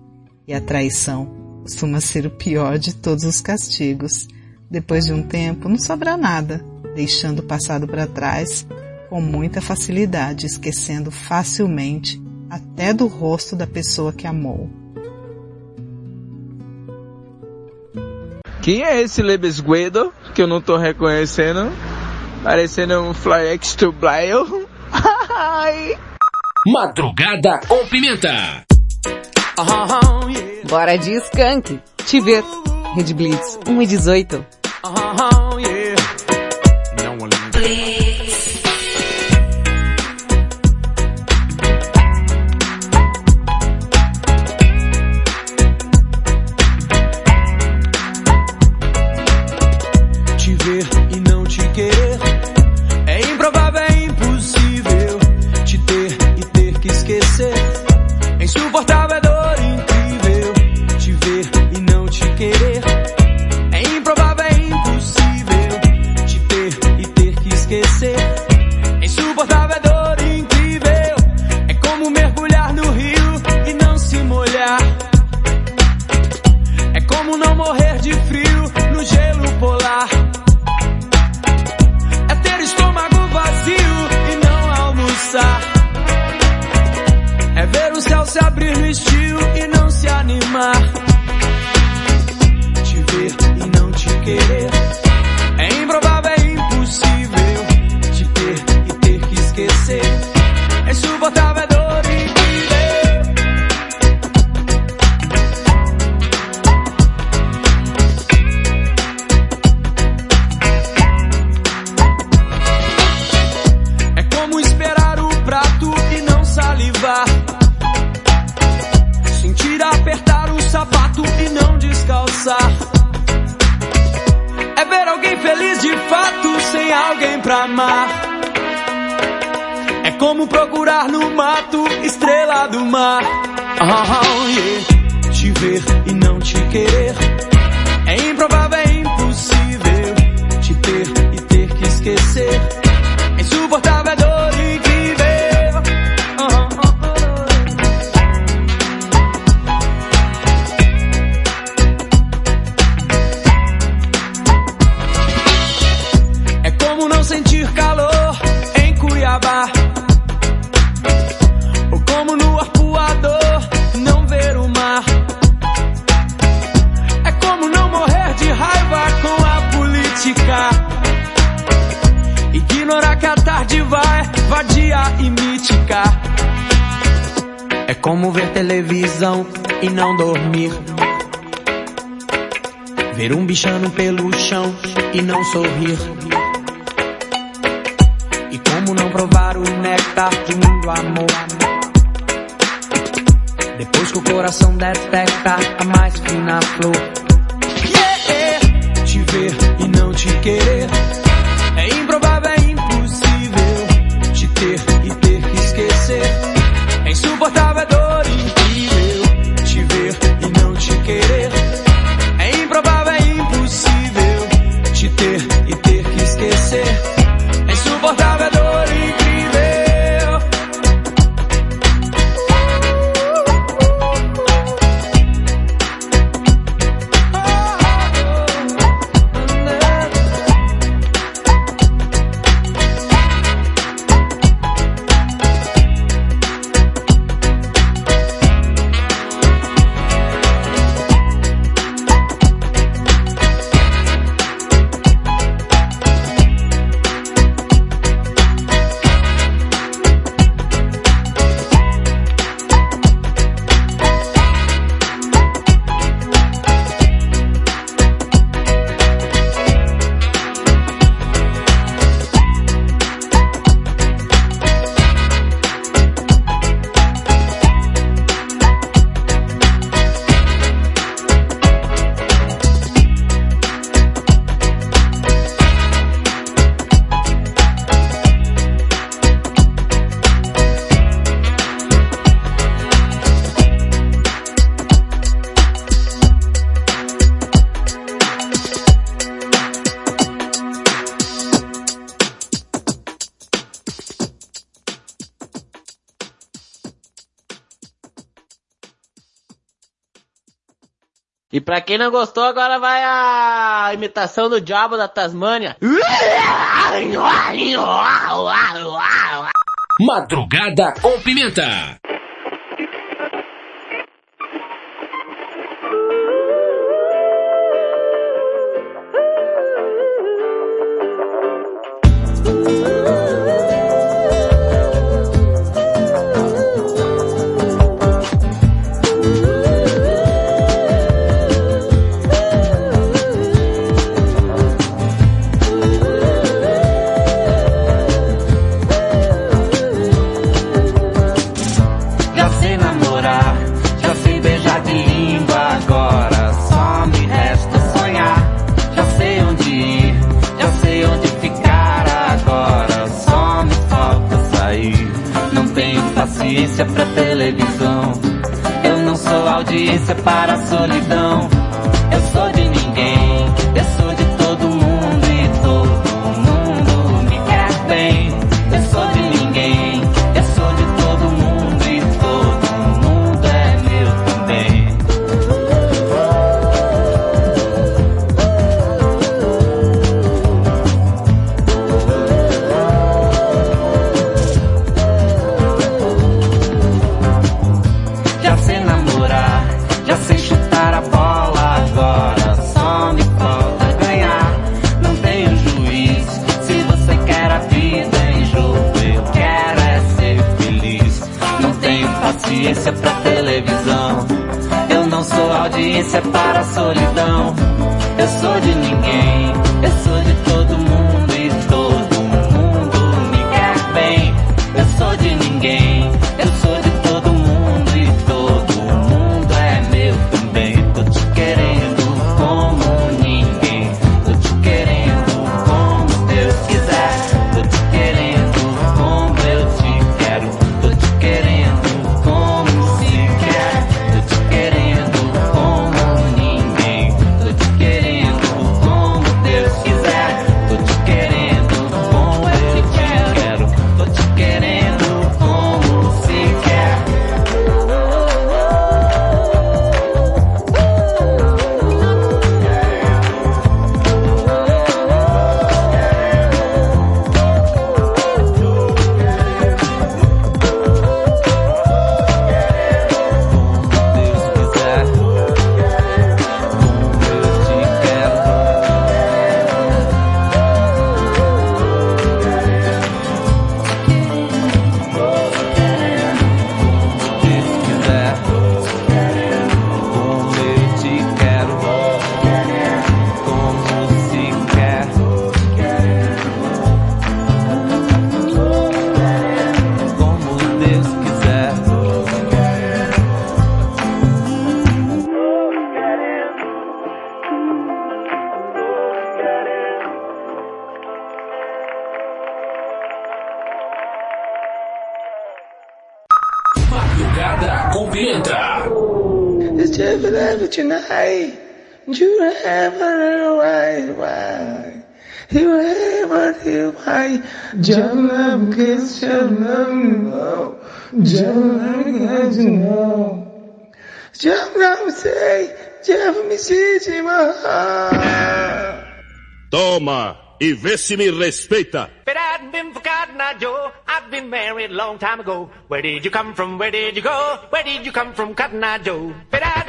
E a traição costuma ser o pior de todos os castigos. Depois de um tempo, não sobra nada, deixando o passado para trás com muita facilidade, esquecendo facilmente até do rosto da pessoa que amou. Quem é esse Lebesguedo que eu não tô reconhecendo? Parecendo um Fly X to Blyle. Madrugada com Pimenta. Bora de skunk. Te ver. Red Blitz 1 e 18. Te alguém pra amar. É como procurar no mato estrela do mar. Oh, yeah. Te ver e não te querer. É improvável, é impossível. Te ter e ter que esquecer. É insuportável, é dor como ver televisão e não dormir. Ver um bichano pelo chão e não sorrir. E como não provar o néctar de muito amor. Depois que o coração detecta a mais fina flor. Yeah! Te ver e não te querer. É improvável, é impossível. Te ter e ter que esquecer. Quem não gostou, agora vai a imitação do diabo da Tasmânia. Madrugada com Pimenta. Paciência pra televisão. Eu não sou audiência para a solidão. Solidão. Eu sou de ninguém,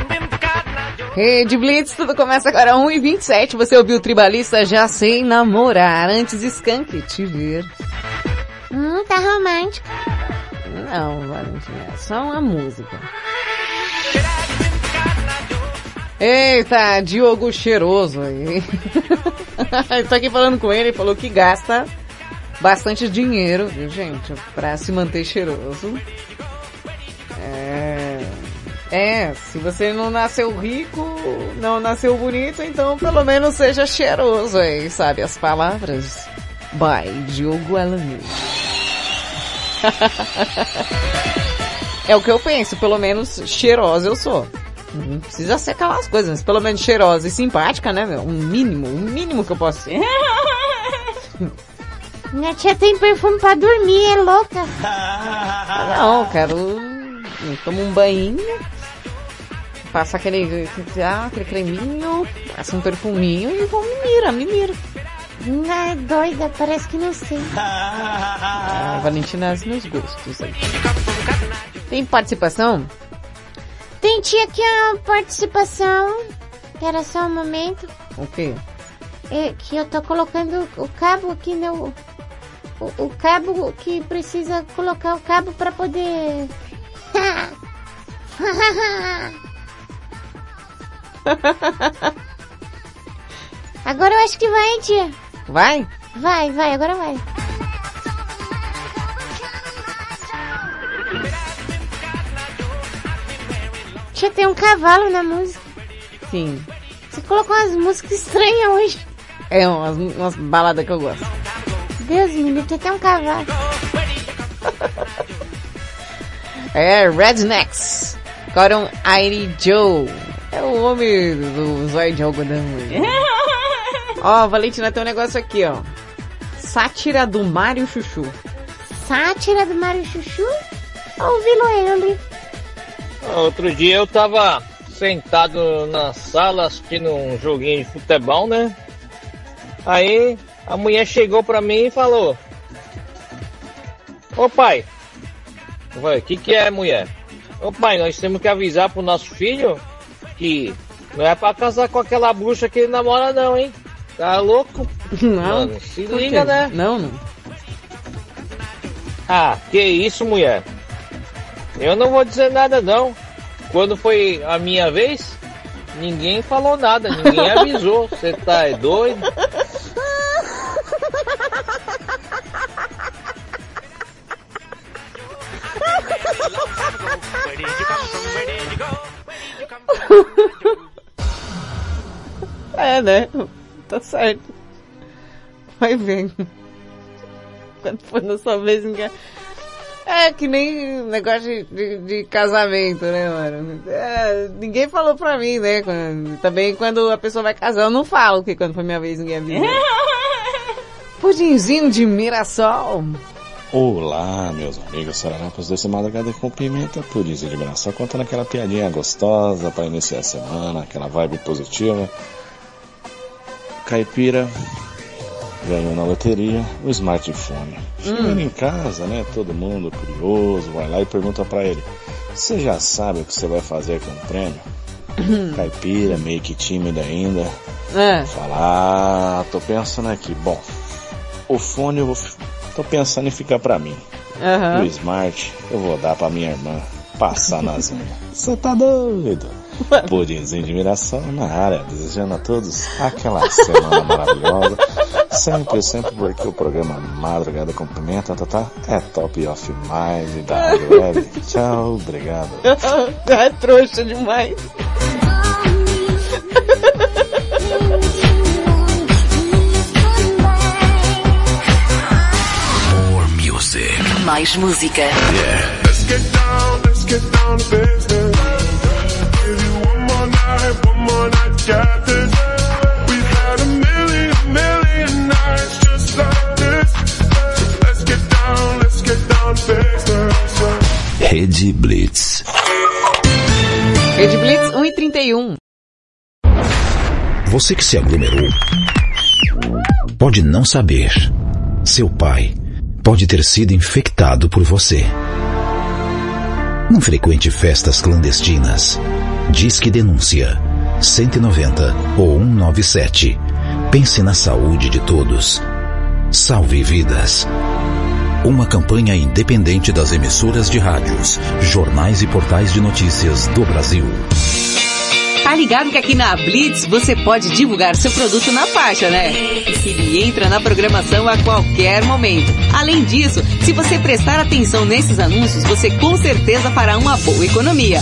been for Cotton Eye Joe. Rede Blitz, tudo começa agora 1 e 27 Você ouviu o Tribalista Já Sei Namorar. Antes Skank, te ver. Hum, tá romântico. Não, Valentina, é só uma música. Eita, Diogo cheiroso aí. Tô aqui falando com ele, ele falou que gasta bastante dinheiro, viu gente, pra se manter cheiroso. É... É, se você não nasceu rico, não nasceu bonito, então pelo menos seja cheiroso aí, sabe? As palavras. By Diogo Alamir. é o que eu penso, pelo menos cheirosa eu sou. Não precisa ser aquelas coisas, mas pelo menos cheirosa e simpática, né, meu? Um mínimo, um mínimo que eu posso ser. Minha tia tem perfume pra dormir, é louca. Não, quero... Tomo um banho. passa aquele, ah, aquele creminho, passa um perfuminho e vou me mira, me mira. Ai, doida, parece que não sei. A Valentina é nos gostos aí. Tem participação? Tem tia aqui a participação. Espera só um momento. O quê? É que eu tô colocando o cabo aqui no... O, o cabo que precisa colocar o cabo pra poder... Agora eu acho que vai, hein, tia. Vai? Vai, vai, agora vai. Tia, tem um cavalo na música. Sim. Você colocou umas músicas estranhas hoje. É umas, umas baladas que eu gosto. Deus me livre, tem até um cavalo. É Rednecks. Coron Airi Joe. É o homem do zóio de algodão. Ó, Valentina, tem um negócio aqui, ó. Sátira do Mário Chuchu. Sátira do Mário Chuchu? Ou Vilo ele? Outro dia eu tava sentado na sala assistindo um joguinho de futebol, né? Aí a mulher chegou pra mim e falou: Ô pai, o que que é mulher? Ô pai, nós temos que avisar pro nosso filho que não é pra casar com aquela bruxa que ele namora não, hein? Tá louco? Não. Mano, se liga, né? Não, não. Ah, que isso, mulher? Eu não vou dizer nada não. Quando foi a minha vez, ninguém falou nada, ninguém avisou. Você tá é doido? É, né? Tá certo. Vai ver. Quando for na sua vez, ninguém... É que nem negócio de, de, de casamento, né, mano? É, ninguém falou pra mim, né? Quando- também quando a pessoa vai casar, eu não falo que quando foi minha vez ninguém avisou. Pudinzinho de Mirassol. Olá, meus amigos sararapas desse madrugada com pimenta, isso de Mirassol, contando aquela piadinha gostosa para iniciar a semana, aquela vibe positiva. Caipira ganhou na loteria o smartphone. Chegando em casa, né, todo mundo curioso, vai lá e pergunta para ele, você já sabe o que você vai fazer com o prêmio? Caipira, meio que tímido ainda. É. Fala, ah, tô pensando aqui. Bom, o fone eu vou, tô pensando em ficar pra mim. Aham. O Smart eu vou dar pra minha irmã passar nas unhas. Você tá doido? Pudimzinho de miração na área, desejando a todos aquela semana maravilhosa. Sempre, sempre porque o programa Madrugada com Pimenta, tá, tá? É top of mind da Rádio Web. Tchau, obrigado. é trouxa demais. More music. Mais música. Let's get down, let's get down to business. Rede Blitz. Rede Blitz 1h31. Você que se aglomerou pode não saber. Seu pai pode ter sido infectado por você. Não frequente festas clandestinas. Diz que denúncia 190 ou 197. Pense na saúde de todos. Salve vidas. Uma campanha independente das emissoras de rádios, jornais e portais de notícias do Brasil. Tá ligado que aqui na Blitz você pode divulgar seu produto na faixa, né? Ele entra na programação a qualquer momento. Além disso, se você prestar atenção nesses anúncios, você com certeza fará uma boa economia.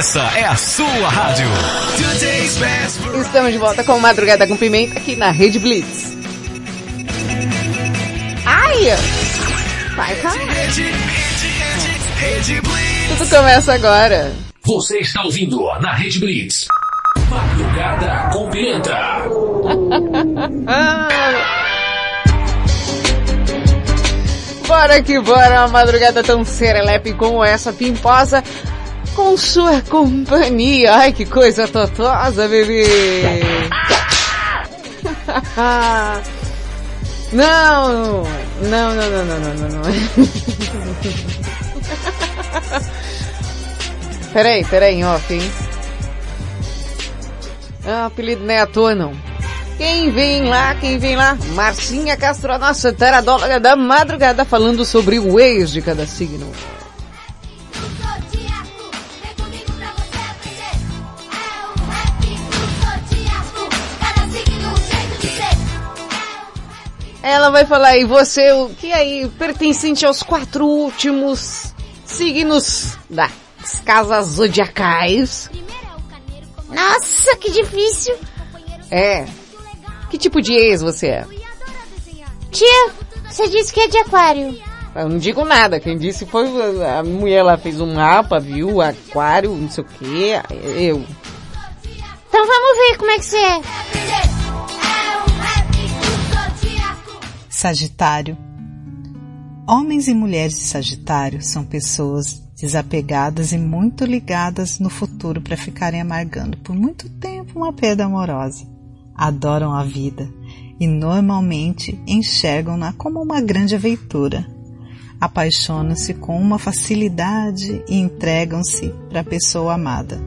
Essa é a sua rádio. Estamos de volta com Madrugada com Pimenta aqui na Rede Blitz. Ai! Vai, vai. Tudo começa agora. Você está ouvindo na Rede Blitz. Madrugada com Pimenta. Bora que bora, uma madrugada tão serelepe como essa, pimposa, com sua companhia. Ai, que coisa totosa, bebê! Não, não, não, não, não, não, não. Peraí, peraí, off, hein? Ah, apelido não é à toa, não. Quem vem lá, quem vem lá? Marcinha Castro, a nossa teradóloga da madrugada, falando sobre o ex de cada signo. Ela vai falar aí, você, o que aí, pertencente aos quatro últimos signos das casas zodiacais. Nossa, que difícil. É. Que tipo de ex você é? Tia, você disse que é de aquário. Eu não digo nada, quem disse foi a mulher lá fez um mapa, viu, aquário, não sei o que, eu. Então vamos ver como é que você é. Sagitário. Homens e mulheres de Sagitário são pessoas desapegadas e muito ligadas no futuro para ficarem amargando por muito tempo uma perda amorosa. Adoram a vida e normalmente enxergam-na como uma grande aventura. Apaixonam-se com uma facilidade e entregam-se para a pessoa amada,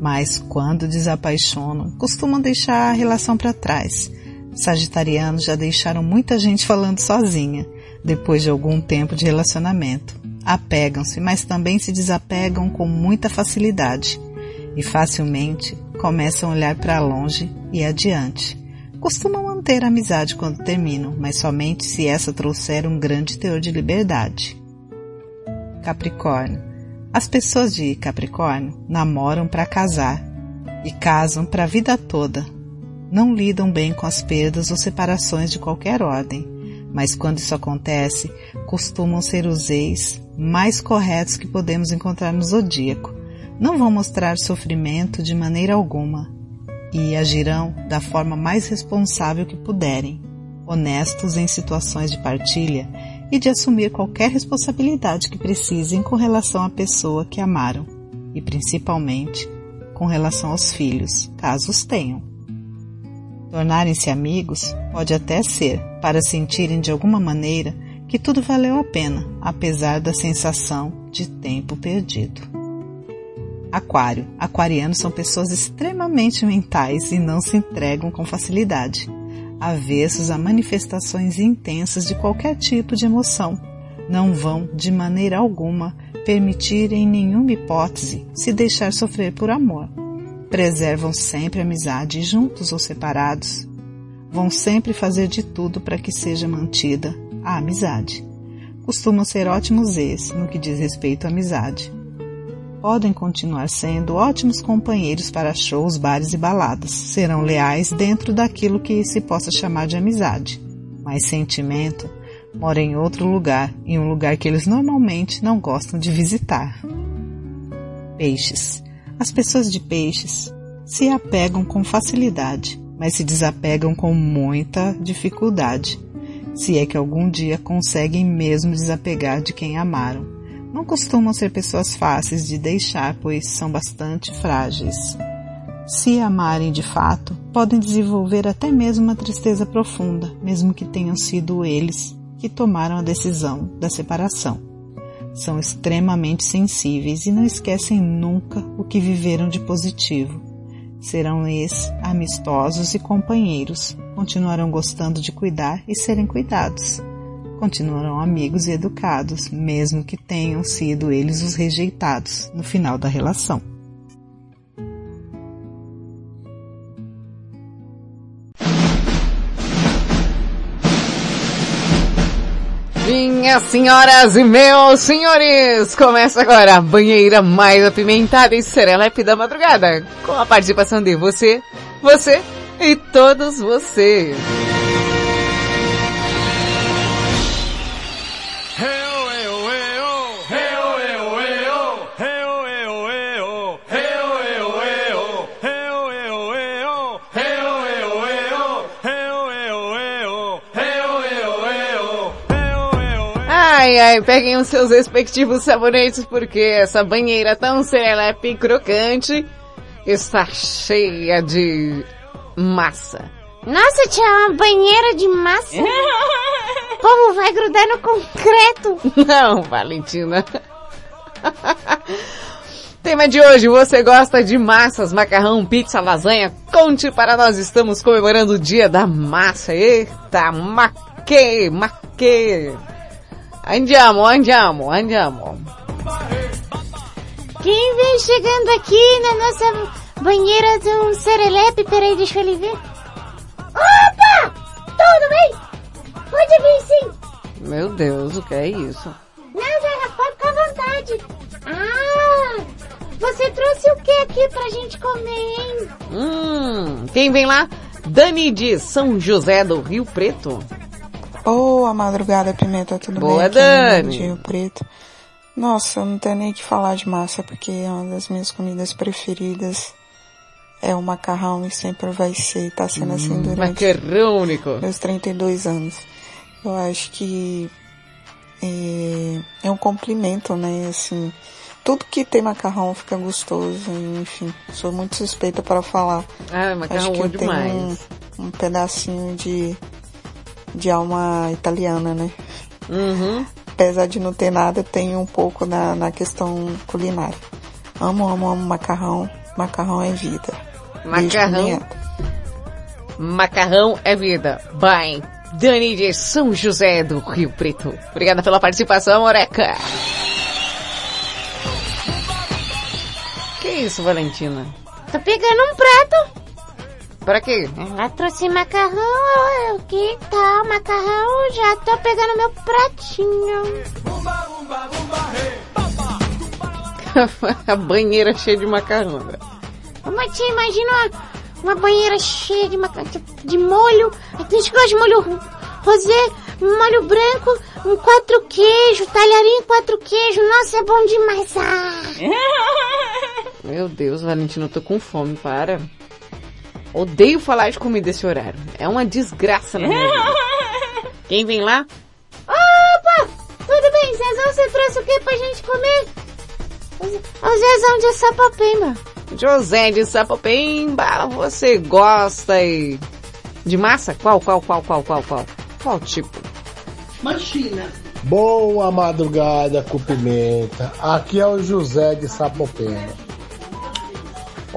mas quando desapaixonam, costumam deixar a relação para trás. Sagitarianos já deixaram muita gente falando sozinha, depois de algum tempo de relacionamento. Apegam-se, mas também se desapegam com muita facilidade e facilmente começam a olhar para longe e adiante. Costumam manter a amizade quando terminam, mas somente se essa trouxer um grande teor de liberdade. Capricórnio. As pessoas de Capricórnio namoram para casar e casam para a vida toda. Não lidam bem com as perdas ou separações de qualquer ordem, mas quando isso acontece, costumam ser os ex mais corretos que podemos encontrar no zodíaco. Não vão mostrar sofrimento de maneira alguma e agirão da forma mais responsável que puderem, honestos em situações de partilha e de assumir qualquer responsabilidade que precisem com relação à pessoa que amaram e principalmente com relação aos filhos, caso os tenham. Tornarem-se amigos pode até ser para sentirem de alguma maneira que tudo valeu a pena, apesar da sensação de tempo perdido. Aquário. Aquarianos são pessoas extremamente mentais e não se entregam com facilidade. Avessos a manifestações intensas de qualquer tipo de emoção. Não vão, de maneira alguma, permitir em nenhuma hipótese se deixar sofrer por amor. Preservam sempre a amizade juntos ou separados. Vão sempre fazer de tudo para que seja mantida a amizade. Costumam ser ótimos ex no que diz respeito à amizade. Podem continuar sendo ótimos companheiros para shows, bares e baladas. Serão leais dentro daquilo que se possa chamar de amizade. Mas sentimento mora em outro lugar, em um lugar que eles normalmente não gostam de visitar. Peixes. As pessoas de peixes se apegam com facilidade, mas se desapegam com muita dificuldade, se é que algum dia conseguem mesmo desapegar de quem amaram. Não costumam ser pessoas fáceis de deixar, pois são bastante frágeis. Se amarem de fato, podem desenvolver até mesmo uma tristeza profunda, mesmo que tenham sido eles que tomaram a decisão da separação. São extremamente sensíveis e não esquecem nunca o que viveram de positivo. Serão ex, amistosos e companheiros. Continuarão gostando de cuidar e serem cuidados. Continuarão amigos e educados, mesmo que tenham sido eles os rejeitados no final da relação. Minhas senhoras e meus senhores, começa agora a banheira mais apimentada e serelepe da madrugada, com a participação de você, você e todos vocês. Ai, ai, peguem os seus respectivos sabonetes porque essa banheira tão serelepe e crocante está cheia de massa. Nossa, tia, uma banheira de massa. o povo vai grudar no concreto. Não, Valentina. Tema de hoje, você gosta de massas, macarrão, pizza, lasanha? Conte para nós, estamos comemorando o dia da massa. Eita, maque, maque. Andiamo, andiamo, andiamo. Quem vem chegando aqui na nossa banheira de um serelepe? Peraí, deixa ele ver. Opa! Tudo bem? Pode vir sim. Meu Deus, o que é isso? Não, Vera, pode ficar à vontade. Ah, você trouxe o que aqui pra gente comer, hein? Hum, quem vem lá? Dani de São José do Rio Preto. Boa madrugada, Pimenta, tudo Boa, bem? Aqui Dani. é de Rio Preto. Nossa, eu não tenho nem o que falar de massa, porque é uma das minhas comidas preferidas. É o macarrão e sempre vai ser, tá sendo assim Hum, durante macarrão único. meus 32 anos. Eu acho que é, é um complemento, né, assim, tudo que tem macarrão fica gostoso, enfim, sou muito suspeita para falar. Ah, macarrão acho que eu tenho demais. um, um pedacinho de, de alma italiana, né? Uhum. Apesar de não ter nada, tem um pouco na, na questão culinária. Amo, amo, amo macarrão. Macarrão é vida. Macarrão. Macarrão é vida. Bye. Dani de São José do Rio Preto. Obrigada pela participação, Oreca. Que isso, Valentina? Tô pegando um prato. Pra quê? Ela trouxe macarrão, eu- que tal macarrão? Já tô pegando meu pratinho. A banheira cheia de macarrão. velho. Uma tia, imagina uma, uma banheira cheia de, maca- de, molho. Tem gosta de molho ro- rosé, molho branco, um quatro queijo, talharinho quatro queijo. Nossa, é bom demais. Ah. Meu Deus, Valentina, eu tô com fome, para. Odeio falar de comida esse horário. É uma desgraça na minha vida. Quem vem lá? Opa! Tudo bem, Zezão, você trouxe o que pra gente comer? O o Zezão de Sapopemba. José de Sapopemba, você gosta e... de massa? Qual, qual, qual, qual, qual, qual? Qual tipo? Machina. Boa madrugada com pimenta. Aqui é o José de Sapopemba.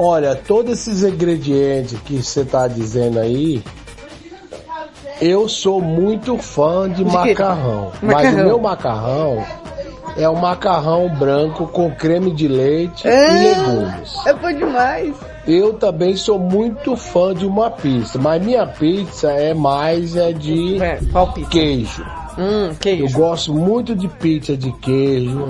Olha, todos esses ingredientes que você tá dizendo aí, eu sou muito fã de De quê? macarrão. Mas Macarrão. o meu macarrão é o macarrão branco com creme de leite É. e legumes. É bom demais. Eu também sou muito fã de uma pizza, mas minha pizza é mais é de queijo. Hum, queijo. Eu gosto muito de pizza de queijo,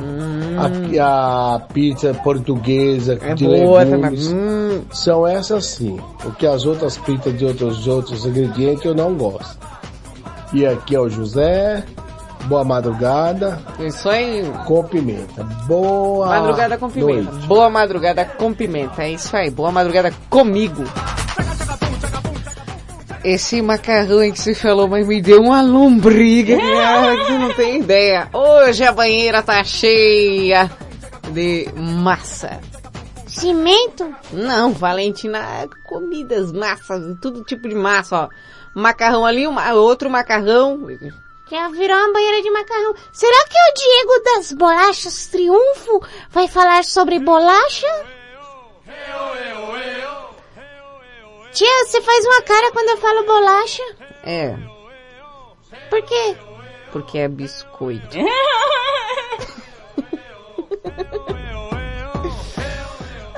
a, a pizza portuguesa É de boa legumes. também. Hum. São essas sim. Porque as outras pizzas de outros outros ingredientes eu não gosto. E aqui é o José. Boa madrugada. Isso aí. Com pimenta. Boa Madrugada com pimenta. noite. Boa madrugada com pimenta. É isso aí. Boa madrugada comigo. Esse macarrão aí que você falou, mas me deu uma lombriga. Ah, que você não tem ideia. Hoje a banheira tá cheia de massa. Cimento? Não, Valentina, comidas, massas, tudo tipo de massa, ó. Macarrão ali, uma, outro macarrão. Já virou uma banheira de macarrão. Será que o Diego das Bolachas Triunfo vai falar sobre bolacha? Tia, você faz uma cara quando eu falo bolacha? É, Por quê? porque é biscoito.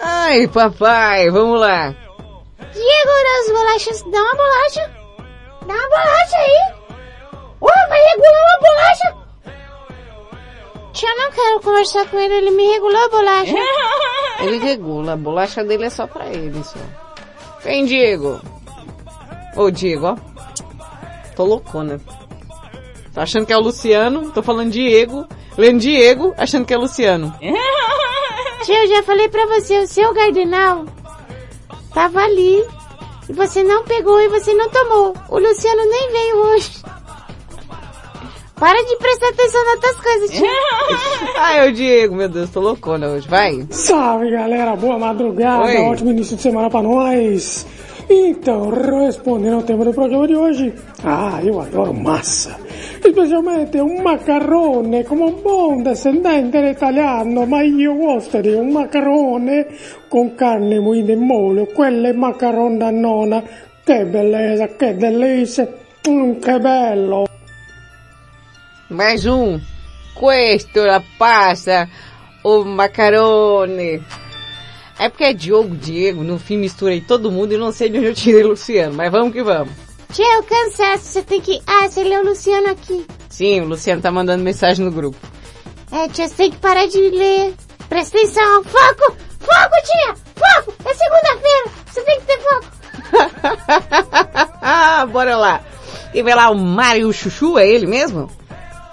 Ai, papai, vamos lá. Diego das bolachas, dá uma bolacha. Dá uma bolacha aí. Ué, vai regular uma bolacha? Tia, eu não quero conversar com ele, ele me regulou a bolacha. Ele regula, a bolacha dele é só pra ele, só. Vem, Diego. Ô, Diego, ó. Tô loucona. Tá achando que é o Luciano? Tô falando Diego. Lendo Diego, achando que é Luciano. Tia, eu já falei pra você, o seu gardenal tava ali. E você não pegou e você não tomou. O Luciano nem veio hoje. Para de prestar atenção nas outras coisas, tia. Ai, ô Diego, meu Deus, tô loucona hoje. Vai. Salve galera, boa madrugada, Oi. ótimo início de semana pra nós. Então, respondendo ao tema do programa de hoje, ah, eu adoro massa, especialmente um macarrone, como um bom descendente de italiano, ma io gosto di un macarrone con carne moída in molio, quelle macaron da nonna, che bellezza, che delizia, mm, che bello. Mais um. Questo, la passa, o macarone. É porque é Diogo, Diego, no fim misturei todo mundo e não sei de onde eu tirei Luciano, mas vamos que vamos. Tia, eu cansaço, você tem que... Ah, você leu o Luciano aqui. Sim, o Luciano tá mandando mensagem no grupo. É, tia, você tem que parar de ler. Presta atenção. Foco! Foco, tia! Foco! É segunda-feira! Você tem que ter foco! Bora lá. E vai lá o Mário Chuchu, é ele mesmo?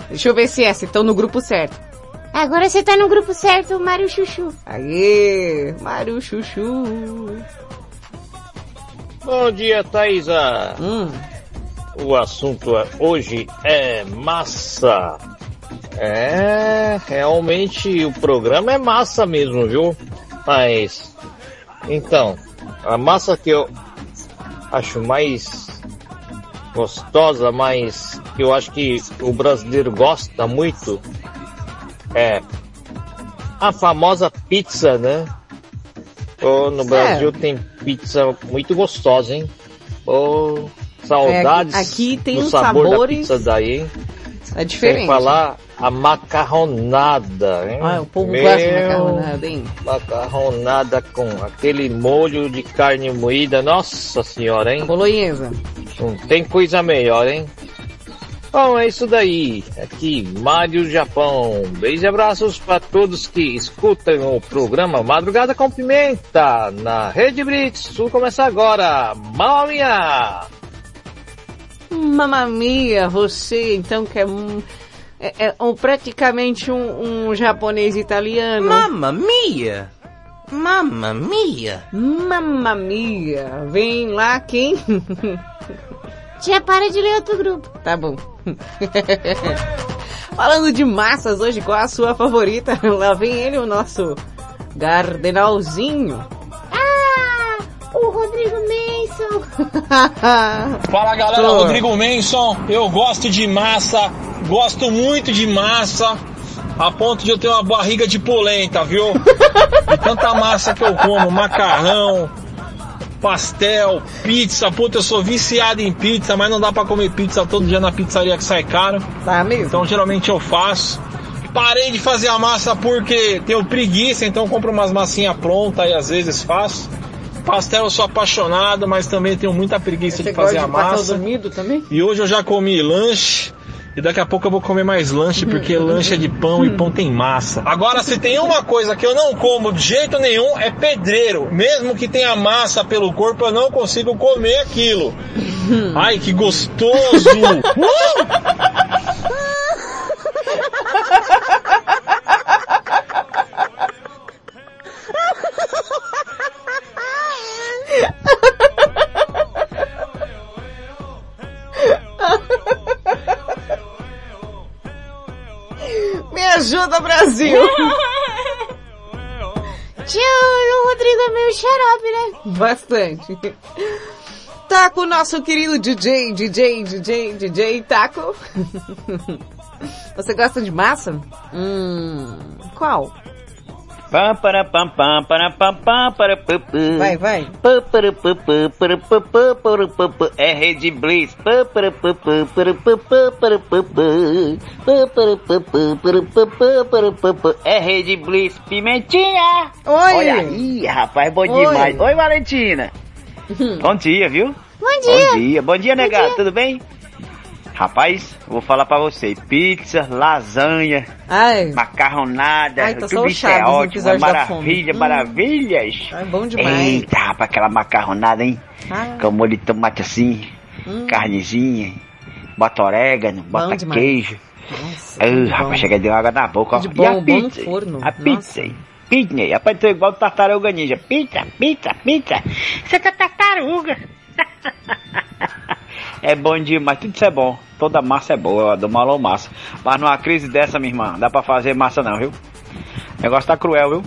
Deixa eu ver se é, se estão no grupo certo. Agora você tá no grupo certo, Mário Chuchu. Aê, Mário Chuchu. Bom dia, Thaisa. Hum. O assunto é- hoje é massa. É, realmente o programa é massa mesmo, viu? Mas, então, a massa que eu acho mais gostosa, mais que eu acho que o brasileiro gosta muito, é a famosa pizza, né? Ô, no Brasil tem pizza muito gostosa, hein? Ô, saudades É, aqui tem sabor sabores- pizza daí, hein? É diferente. Sem falar a macarronada, hein? Ah, o povo Meu, gosta de macarronada, hein? Macarronada com aquele molho de carne moída, nossa senhora, hein? Bolonhesa. Não tem coisa melhor, hein? Bom, é isso daí. Aqui, Mário Japão. Beijos e abraços para todos que escutam o programa Madrugada com Pimenta na Rede Blitz. Tudo começa agora. Mamma mia! Mamma mia, você então que é um, é, é um- praticamente um, um japonês italiano. Mamma mia! Mamma mia! Mamma mia! Vem lá quem? Tia, para de ler outro grupo. Tá bom. Falando de massas hoje, qual a sua favorita? Lá vem ele, o nosso gardenalzinho. O Rodrigo Manson. Fala galera, Tô. Rodrigo Manson. Eu gosto de massa, gosto muito de massa, a ponto de eu ter uma barriga de polenta, viu? De tanta massa que eu como, macarrão, pastel, pizza. Puta, eu sou viciado em pizza, mas não dá pra comer pizza todo dia na pizzaria que sai caro. Tá mesmo? Então geralmente eu faço. Parei de fazer a massa porque tenho preguiça, então eu compro umas massinhas prontas e às vezes faço. Pastel eu sou apaixonado, mas também tenho muita preguiça Você de fazer a de massa. dormido também? E hoje eu já comi lanche. E daqui a pouco eu vou comer mais lanche, porque lanche é de pão e pão tem massa. Agora, se tem uma coisa que eu não como de jeito nenhum, é pedreiro. Mesmo que tenha massa pelo corpo, eu não consigo comer aquilo. Ai, que gostoso! Uh! Ajuda, Brasil! Tia, o Rodrigo é meio xarope, né? Bastante. Taco, nosso querido DJ, DJ, DJ, DJ Taco. Você gosta de massa? Hum, qual? Vai, vai. Pam, para, pam, pam, para, pam, pam, para, pam, pam. É Rede Blitz. É Rede Blitz. Pimentinha! Oi! Olha aí, rapaz, bom Oi. demais. Oi, Valentina. Bom dia, viu? Bom dia. Bom dia. Bom dia, negado. Tudo bem? Rapaz, vou falar pra você. Pizza, lasanha, Ai. macarronada, Ai, tá tudo isso é ótimo. É maravilha, Hum. maravilhas. É bom demais. Eita, rapaz, aquela macarronada, hein? Ah. Com molho de tomate assim, Hum. carnezinha, bota orégano, bota demais. queijo. Nossa, Ah, rapaz, chega de água na boca. ó. De e bom, a bom no pizza? forno. A pizza, hein? Pizza, aí. rapaz, tô igual o tartaruga ninja. Pizza, pizza, pizza. Você tá tartaruga. É bom demais, tudo isso é bom. Toda massa é boa, eu dou malou massa. Mas numa crise dessa, minha irmã, dá pra fazer massa não, viu? O negócio tá cruel, viu?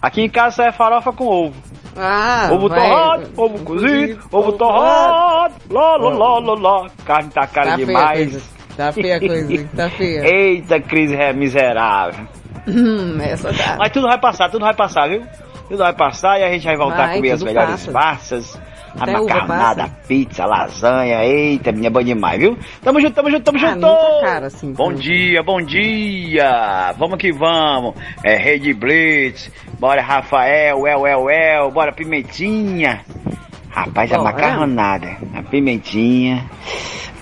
Aqui em casa só é farofa com ovo. Ah, ovo vai. torrado, ovo cozido, ovo torrado, lá, lá, lá, lá, lá. Carne tá cara Tá feia demais. coisa. Tá feia a coisa? Tá feia. Eita, crise é miserável. Hum, essa tá. Mas tudo vai passar, tudo vai passar, viu? Tudo vai passar e a gente vai voltar Vai, a comer as melhores passa. massas. A Até macarronada, a pizza, a lasanha, eita, minha bom demais, viu? Tamo junto, tamo junto, tamo Ah, junto! cara assim. Bom dia, bom dia! Vamos que vamos! É Rede Blitz, bora Rafael, El, El, El, bora Pimentinha! Rapaz, a Bora. macarronada, a pimentinha.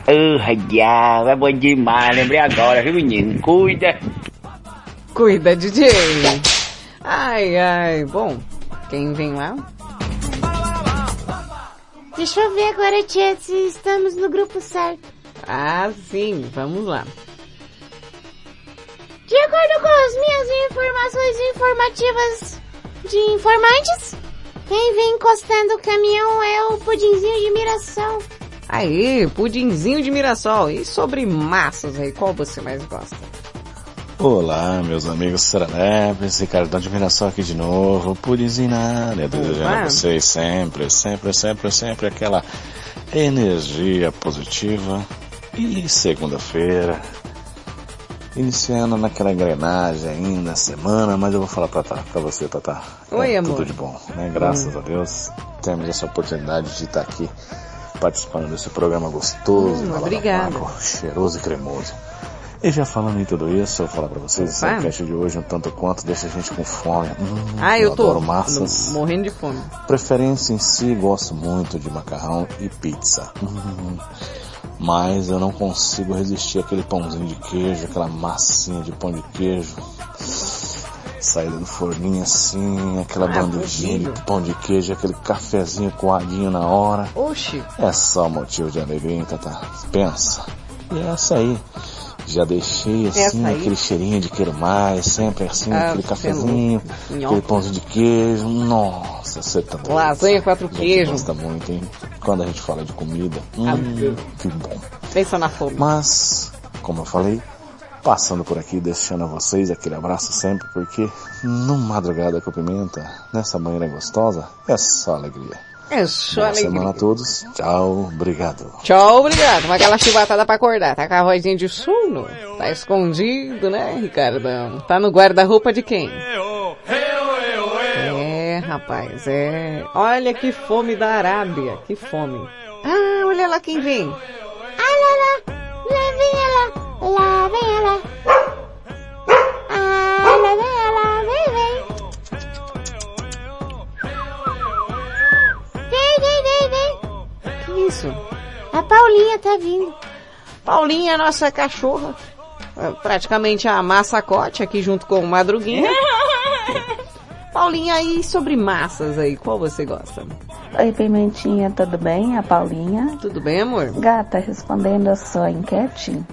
Oh, diabo, é bom demais, lembrei agora, viu menino? Cuida! Cuida, DJ. Ai, ai. Bom, quem vem lá? Deixa eu ver agora, tia, se estamos no grupo certo. Ah, sim. Vamos lá. De acordo com as minhas informações informativas de informantes, quem vem encostando o caminhão é o pudinzinho de miração. Aê, pudinzinho de Mirassol. E sobre massas aí, qual você mais gosta? Olá, meus amigos seranepes, Ricardão de Mirassol aqui de novo, área, desejando a vocês sempre, sempre, sempre, sempre aquela energia positiva. E segunda-feira, iniciando naquela engrenagem ainda, semana, mas eu vou falar pra, pra você, Tatá. Oi, é amor. Tudo de bom, né? Graças Hum. a Deus, temos essa oportunidade de estar aqui participando desse programa gostoso, Hum, obrigada. cheiroso e cremoso. E já falando em tudo isso, eu vou falar pra vocês, esse Opa. podcast de hoje, um tanto quanto, deixa a gente com fome. Hum, Ah, eu tô adoro massas. morrendo de fome. Preferência em si, gosto muito de macarrão e pizza. Hum, Mas eu não consigo resistir àquele pãozinho de queijo, aquela massinha de pão de queijo. Saída do forninho assim, aquela Ah, bandejinha de pão de queijo, aquele cafezinho coadinho na hora. Oxi. É só motivo de alegria, hein, Tata? Pensa. E é essa aí. Já deixei assim, aquele cheirinho de queiro mais, sempre assim, Ah, aquele é cafezinho, aquele pãozinho de queijo. Nossa, você tá doido. Lasanha quatro A gente queijo. gosta muito, hein? Quando a gente fala de comida. Ah, Hum, que bom. Pensa na fome. Mas, como eu falei, passando por aqui, deixando a vocês aquele abraço sempre, porque no Madrugada com Pimenta, nessa manhã gostosa, é só alegria. É só Boa alegria. semana a todos. Tchau, obrigado. Tchau, obrigado. Uma aquela chibatada pra acordar. Tá com a vozinha de sono? Tá escondido, né, Ricardão? Tá no guarda-roupa de quem? É, rapaz, é. Olha que fome da Arábia. Que fome. Ah, olha lá quem vem. Ah, lá, lá, lá vem ela, lá vem ela. Ah, lá vem ela, vem, vem. Vem, isso? A Paulinha tá vindo. Paulinha, nossa cachorra. É, Praticamente a massacote aqui junto com o Madruguinha. Paulinha, aí sobre massas aí, qual você gosta? Oi, Pimentinha, tudo bem? A Paulinha. Tudo bem, amor? Gata, respondendo a sua enquete,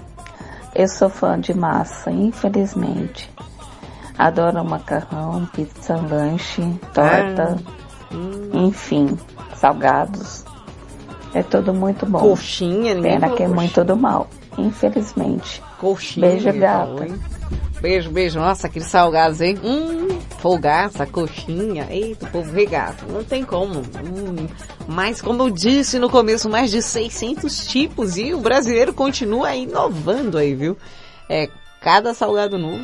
eu sou fã de massa, infelizmente. Adoro macarrão, pizza, lanche, torta, enfim, salgados. É tudo muito bom. Coxinha, ninguém Pena que é coxinha. muito do mal, infelizmente. Coxinha. Beijo, ele gata. falou? Beijo, beijo. Nossa, aqueles salgados, hein? Hum, folgaça, coxinha. Eita, o povo regata. Não tem como. Hum, mas, como eu disse no começo, mais de 600 tipos e o brasileiro continua inovando aí, viu? É, cada salgado novo.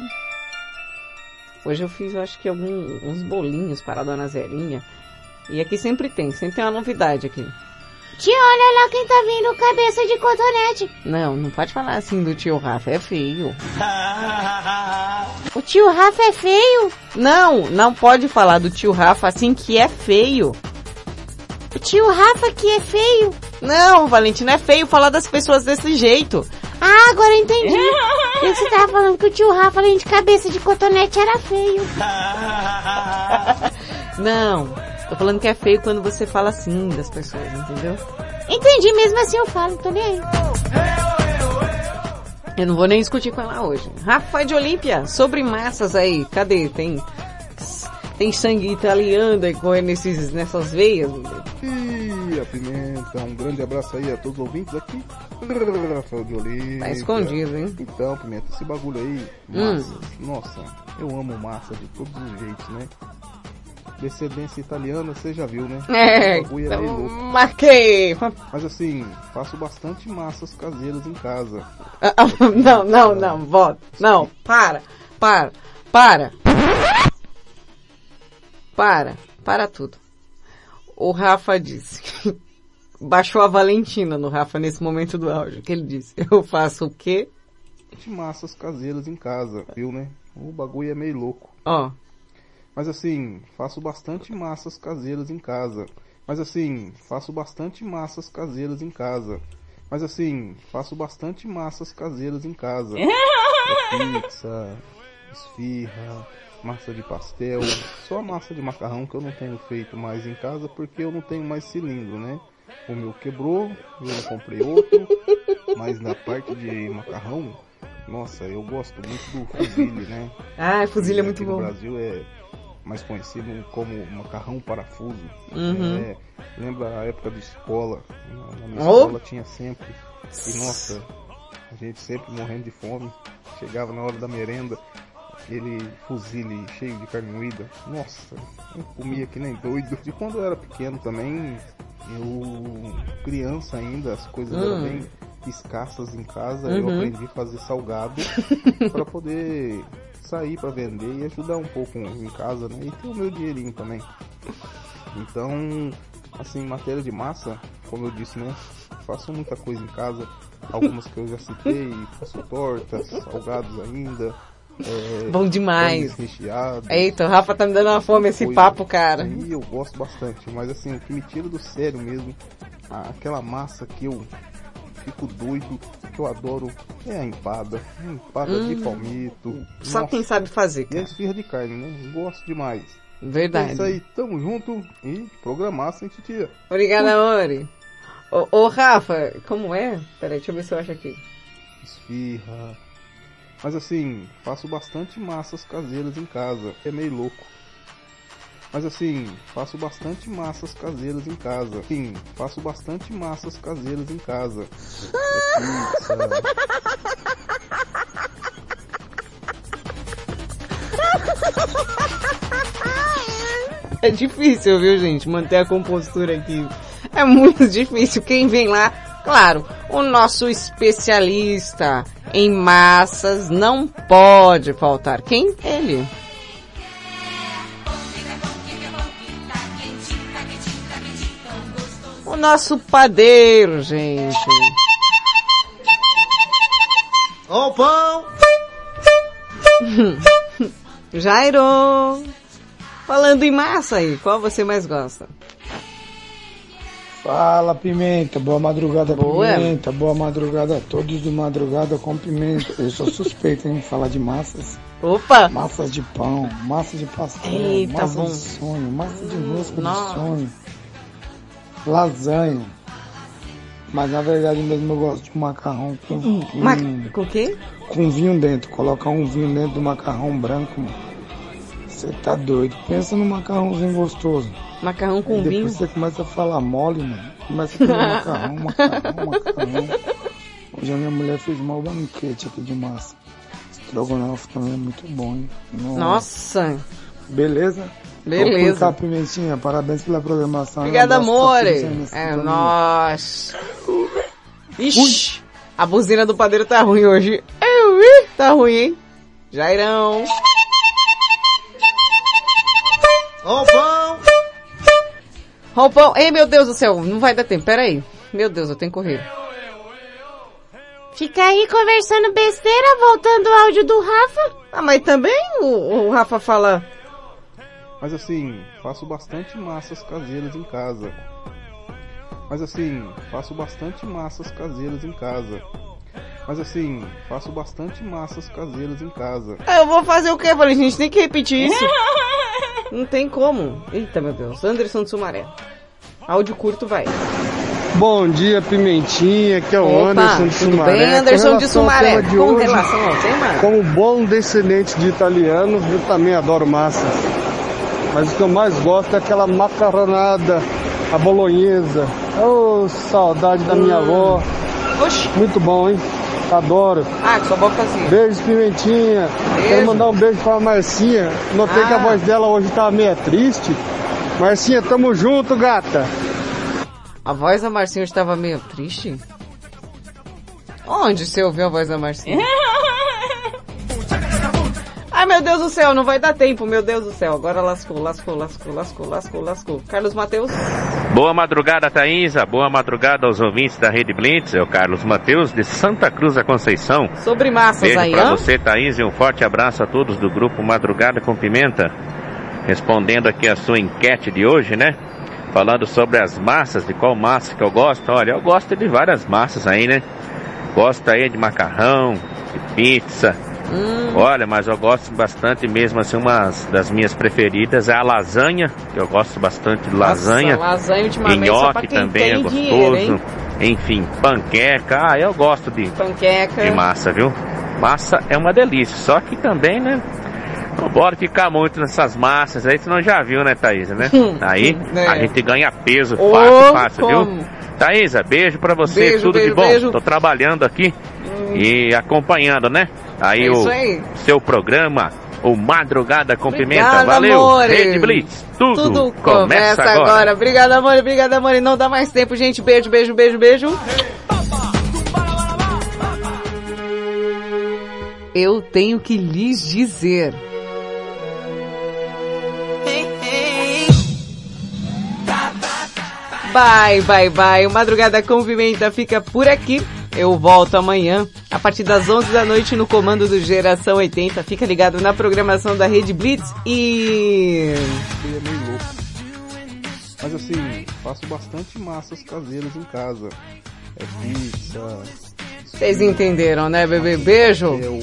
Hoje eu fiz, eu acho que algum, uns bolinhos para a dona Zelinha. E aqui sempre tem, sempre tem uma novidade aqui. Tia, olha lá quem tá vindo, cabeça de cotonete. Não, não pode falar assim do tio Rafa, é feio. O tio Rafa é feio? Não, não pode falar do tio Rafa assim que é feio. O tio Rafa que é feio? Não, Valentina, é feio falar das pessoas desse jeito. Ah, agora entendi. E você tava falando que o tio Rafa, além de cabeça de cotonete, era feio. Não, tô falando que é feio quando você fala assim das pessoas, entendeu? Entendi, mesmo assim eu falo, tô nem aí. Eu não vou nem discutir com ela hoje. Rafa de Olímpia, sobre massas aí, cadê? Tem tem sangue italiano aí correndo nesses, nessas veias? E a pimenta, um grande abraço aí a todos os ouvintes aqui. Rafael de Olímpia. Tá escondido, hein? Então, pimenta, esse bagulho aí, Hum. massa. Nossa, eu amo massa de todos os jeitos, né? Descendência italiana, você já viu, né? É, O bagulho então, meio louco. marquei. Mas assim, faço bastante massas caseiras em casa. Ah, ah, Não, não, não, volta. Não, para, para, para. Para, para tudo. O Rafa disse. Baixou a Valentina no Rafa nesse momento do áudio, que ele disse. Eu faço o quê? De massas caseiras em casa, viu, né? O bagulho é meio louco. Ó. Mas assim, faço bastante massas caseiras em casa. Mas assim, faço bastante massas caseiras em casa. Mas assim, faço bastante massas caseiras em casa. É pizza, esfirra, massa de pastel. Só massa de macarrão que eu não tenho feito mais em casa porque eu não tenho mais cilindro, né? O meu quebrou, eu comprei outro. Mas na parte de macarrão, nossa, eu gosto muito do fusilli, né? Ah, fusilli é muito bom. No Brasil é mais conhecido como macarrão parafuso. Uhum. É, lembra a época de escola? Na, minha Oh! escola tinha sempre. E nossa, a gente sempre morrendo de fome. Chegava na hora da merenda, aquele fusilli cheio de carne moída. Nossa, eu comia que nem doido. E quando eu era pequeno também, eu criança ainda, as coisas eram Hum. bem escassas em casa, eu Uhum. aprendi a fazer salgado para poder sair para vender e ajudar um pouco em casa, né? E ter o meu dinheirinho também. Então, assim, matéria de massa, como eu disse, né? Faço muita coisa em casa. Algumas que eu já citei, faço tortas, salgados ainda. é, Bom demais. Eita, o Rafa tá me dando uma fome esse papo, cara. Aí eu gosto bastante, mas assim, o que me tira do sério mesmo, aquela massa que eu fico doido, que eu adoro, é a empada. Empada de Hum. palmito. Só Nossa. quem sabe fazer, E cara. esfirra de carne, né? Gosto demais. Verdade. É isso aí, tamo junto e programar sem titia. Obrigada, amore. Ô, ô, Rafa, como é? Peraí, deixa eu ver se eu acho aqui. Esfirra. Mas assim, faço bastante massas caseiras em casa. É meio louco. Mas assim, faço bastante massas caseiras em casa. Sim, faço bastante massas caseiras em casa. É. É difícil, viu, gente, manter a compostura aqui. É muito difícil. Quem vem lá, claro, o nosso especialista em massas não pode faltar. Quem? Ele. O nosso padeiro, gente. Ó o pão! Jairo! Falando em massa aí, qual você mais gosta? Fala Pimenta, boa madrugada Boa. Pimenta, boa madrugada a todos do Madrugada com Pimenta. Eu sou suspeito em falar de massas. Opa! Massas de pão, massa de pastel, Eita, massa bom. de sonho, massa de rosca de sonho, lasanha. Mas na verdade mesmo eu gosto de macarrão com, com, Ma- com o quê? com vinho dentro. Colocar um vinho dentro do macarrão branco, mano. Você tá doido. Pensa no macarrãozinho gostoso. Macarrão com depois vinho. você começa a falar mole, mano. Começa a comer macarrão, macarrão, macarrão. Hoje a minha mulher fez mal banquete aqui de massa. Estrogonofe também é muito bom, hein? Nossa! Beleza? Beleza. Tá, Pimentinha, parabéns pela programação. Obrigada, abraço pra amore. nesse É nóis. Ixi, a buzina do padeiro tá ruim hoje. Eu, tá ruim, hein? Jairão. Roupão! Roupão, ei meu Deus do céu, não vai dar tempo, peraí. Meu Deus, eu tenho que correr. Fica aí conversando besteira, voltando o áudio do Rafa. Ah, mas também o, o Rafa fala... Mas assim, faço bastante massas caseiras em casa. Mas assim, faço bastante massas caseiras em casa. Mas assim, faço bastante massas caseiras em casa. Ah, Eu vou fazer o quê? Falei, gente, tem que repetir isso. Não tem como. Eita, meu Deus. Anderson de Sumaré. Áudio curto vai. Bom dia, Pimentinha, que é o Opa, Anderson de tudo Sumaré. bem, Anderson de Sumaré? Com relação ao tema? Como bom descendente de italianos, eu também adoro massa. Mas o que eu mais gosto é aquela macarronada, a bolonhesa. Oh, saudade da minha Hum. avó. Oxi. Muito bom, hein? Adoro. Ah, que sua boca. Beijo, Pimentinha. Quero mandar um beijo pra Marcinha. Notei Ah. que a voz dela hoje tá meio triste. Marcinha, tamo junto, gata. A voz da Marcinha estava meio triste? Onde você ouviu a voz da Marcinha? Meu Deus do céu, não vai dar tempo, meu Deus do céu. Agora lascou, lascou, lascou, lascou, lascou, lascou. Carlos Mateus? Boa madrugada, Thaísa. Boa madrugada aos ouvintes da Rede Blitz. É o Carlos Mateus, de Santa Cruz da Conceição. Sobre massas Beijo aí, pra hã? você, Thaís, e um forte abraço a todos do grupo Madrugada com Pimenta. Respondendo aqui a sua enquete de hoje, né? Falando sobre as massas, de qual massa que eu gosto. Olha, eu gosto de várias massas aí, né? Gosto aí de macarrão, de pizza. Hum. Olha, mas eu gosto bastante mesmo, assim, uma das minhas preferidas é a lasanha. que Eu gosto bastante de lasanha. Nossa, lasanha ultimamente pra Nhoque também é gostoso. dinheiro? Enfim, panqueca. Ah, eu gosto de, Panqueca. de massa, viu? Massa é uma delícia. Só que também, né? Não bora ficar muito nessas massas aí, senão já viu, né, Thaísa, né? Aí É. a gente ganha peso Ô, fácil, fácil, como? viu? Thaísa, beijo pra você, Beijo, tudo beijo, de bom. beijo. Tô trabalhando aqui e acompanhando, né? Aí É o aí. seu programa, o Madrugada com Pimenta. Obrigada, Valeu, amore. Rede Blitz. Tudo, Tudo começa, agora. Obrigada, amor. Obrigada, amor. Não dá mais tempo, gente. Beijo, beijo, beijo, beijo. Eu tenho que lhes dizer. Bye, bye, bye. O Madrugada com Pimenta fica por aqui. Eu volto amanhã, a partir das 11 da noite, no comando do Geração 80. Fica ligado na programação da Rede Blitz e... Ele é meio louco. Mas assim, faço bastante massas caseiras em casa. É pizza. Vocês entenderam, né, bebê? Beijo. Eu.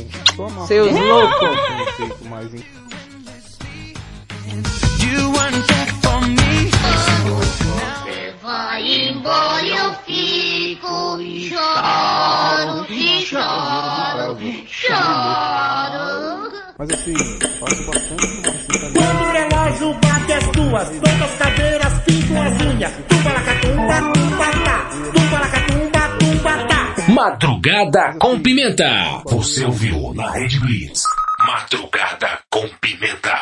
Seus loucos. Não sei mais em Vai embora, eu fico e choro, e choro, choro. Mas assim, faço bastante casa. Quando o relógio bate as duas, todas as cadeiras pintam as unhas. Tumba-lacatumba, tumba-tá, tumba-lacatumba, tumba-tá. Madrugada com Pimenta. Você ouviu na Rede Blitz. Madrugada com Pimenta.